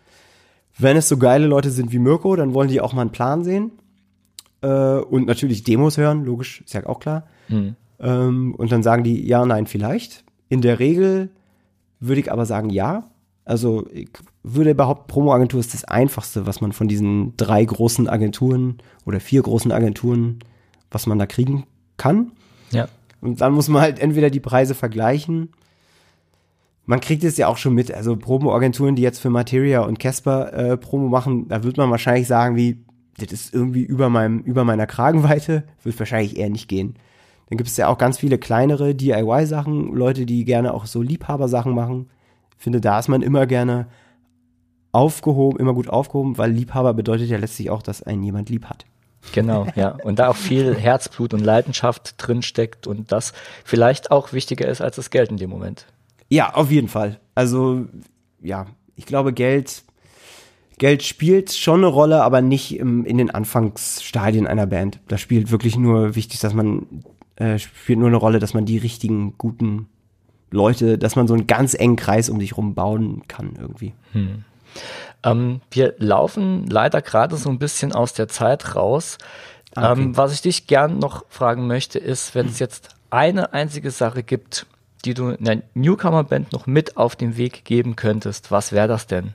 Wenn es so geile Leute sind wie Mirko, dann wollen die auch mal einen Plan sehen. Äh, und natürlich Demos hören, logisch, ist ja auch klar. Mhm. Ähm, und dann sagen die, ja, nein, vielleicht. In der Regel würde ich aber sagen, ja. Also ich würde behaupten, Promo-Agentur ist das einfachste, was man von diesen drei großen Agenturen oder vier großen Agenturen, was man da kriegen kann. Ja. Und dann muss man halt entweder die Preise vergleichen. Man kriegt es ja auch schon mit, also Promo-Agenturen, die jetzt für Materia und Casper äh, Promo machen, da wird man wahrscheinlich sagen, wie, das ist irgendwie über meinem, über meiner Kragenweite, wird wahrscheinlich eher nicht gehen. Dann gibt es ja auch ganz viele kleinere DIY-Sachen, Leute, die gerne auch so Liebhaber-Sachen machen finde, da ist man immer gerne aufgehoben, immer gut aufgehoben, weil Liebhaber bedeutet ja letztlich auch, dass einen jemand lieb hat. Genau, ja. Und da auch viel Herzblut und Leidenschaft drin steckt und das vielleicht auch wichtiger ist als das Geld in dem Moment. Ja, auf jeden Fall. Also, ja, ich glaube, Geld, Geld spielt schon eine Rolle, aber nicht im, in den Anfangsstadien einer Band. Da spielt wirklich nur wichtig, dass man, äh, spielt nur eine Rolle, dass man die richtigen, guten Leute, dass man so einen ganz engen Kreis um sich rum bauen kann irgendwie. Hm. Ähm, wir laufen leider gerade so ein bisschen aus der Zeit raus. Ah, okay. Ähm, was ich dich gern noch fragen möchte, ist, wenn es jetzt eine einzige Sache gibt, die du in der Newcomer-Band noch mit auf den Weg geben könntest, was wäre das denn?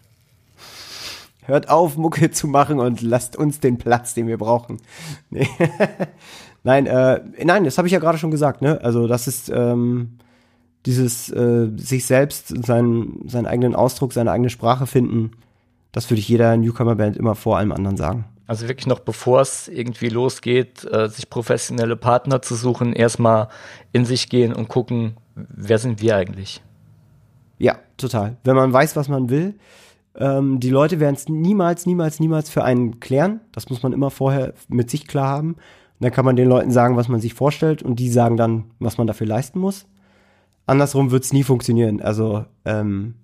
Hört auf, Mucke zu machen und lasst uns den Platz, den wir brauchen. Nee. nein, äh, nein, das habe ich ja gerade schon gesagt. Ne? Also das ist ähm, dieses äh, sich selbst, seinen, seinen eigenen Ausdruck, seine eigene Sprache finden, das würde ich jeder Newcomer-Band immer vor allem anderen sagen. Also wirklich noch bevor es irgendwie losgeht, äh, sich professionelle Partner zu suchen, erstmal in sich gehen und gucken, wer sind wir eigentlich? Ja, total. Wenn man weiß, was man will, ähm, die Leute werden es niemals, niemals, niemals für einen klären. Das muss man immer vorher mit sich klar haben. Und dann kann man den Leuten sagen, was man sich vorstellt und die sagen dann, was man dafür leisten muss andersrum wird es nie funktionieren. Also ähm,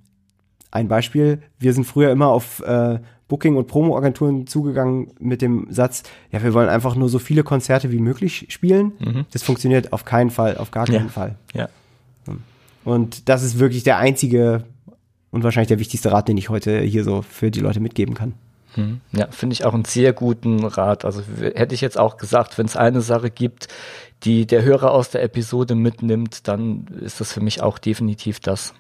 ein Beispiel, wir sind früher immer auf äh, Booking- und Promo-Agenturen zugegangen mit dem Satz, ja, wir wollen einfach nur so viele Konzerte wie möglich spielen. Mhm. Das funktioniert auf keinen Fall, auf gar keinen ja. Fall. Ja. Und das ist wirklich der einzige und wahrscheinlich der wichtigste Rat, den ich heute hier so für die Leute mitgeben kann. Hm. Ja, finde ich auch einen sehr guten Rat. Also hätte ich jetzt auch gesagt, wenn es eine Sache gibt, die der Hörer aus der Episode mitnimmt, dann ist das für mich auch definitiv das.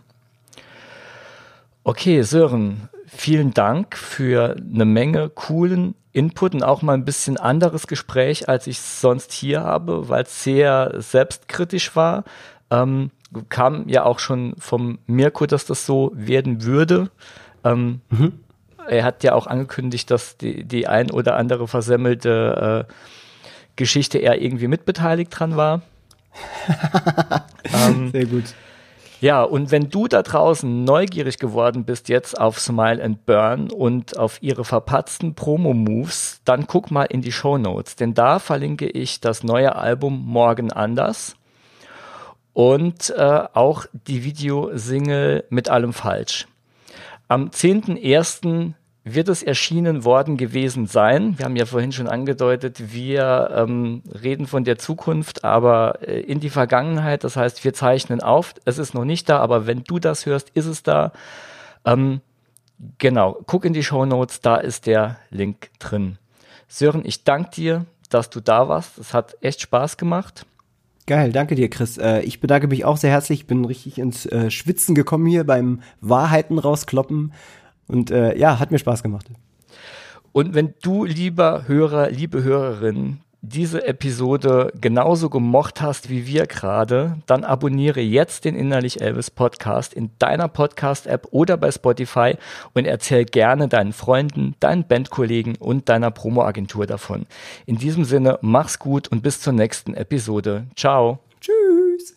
Okay, Sören, vielen Dank für eine Menge coolen Input und auch mal ein bisschen anderes Gespräch, als ich sonst hier habe, weil es sehr selbstkritisch war. Ähm, kam ja auch schon vom Mirko, dass das so werden würde. Ähm, mhm. Er hat ja auch angekündigt, dass die, die ein oder andere versemmelte äh, Geschichte er irgendwie mitbeteiligt dran war. ähm, Sehr gut. Ja, und wenn du da draußen neugierig geworden bist jetzt auf Smile and Burn und auf ihre verpatzten Promo-Moves, dann guck mal in die Show Notes, denn da verlinke ich das neue Album Morgen anders und äh, auch die Videosingle mit allem falsch. Am 10.01 wird es erschienen worden gewesen sein. Wir haben ja vorhin schon angedeutet, wir ähm, reden von der Zukunft, aber äh, in die Vergangenheit. Das heißt, wir zeichnen auf. Es ist noch nicht da, aber wenn du das hörst, ist es da. Ähm, genau, guck in die Show Notes, da ist der Link drin. Sören, ich danke dir, dass du da warst. Es hat echt Spaß gemacht. Geil, danke dir, Chris. Äh, ich bedanke mich auch sehr herzlich. Ich bin richtig ins äh, Schwitzen gekommen hier beim Wahrheiten rauskloppen. Und äh, ja, hat mir Spaß gemacht. Und wenn du, lieber Hörer, liebe Hörerin, diese Episode genauso gemocht hast wie wir gerade, dann abonniere jetzt den Innerlich Elvis Podcast in deiner Podcast-App oder bei Spotify und erzähl gerne deinen Freunden, deinen Bandkollegen und deiner Promo-Agentur davon. In diesem Sinne, mach's gut und bis zur nächsten Episode. Ciao. Tschüss.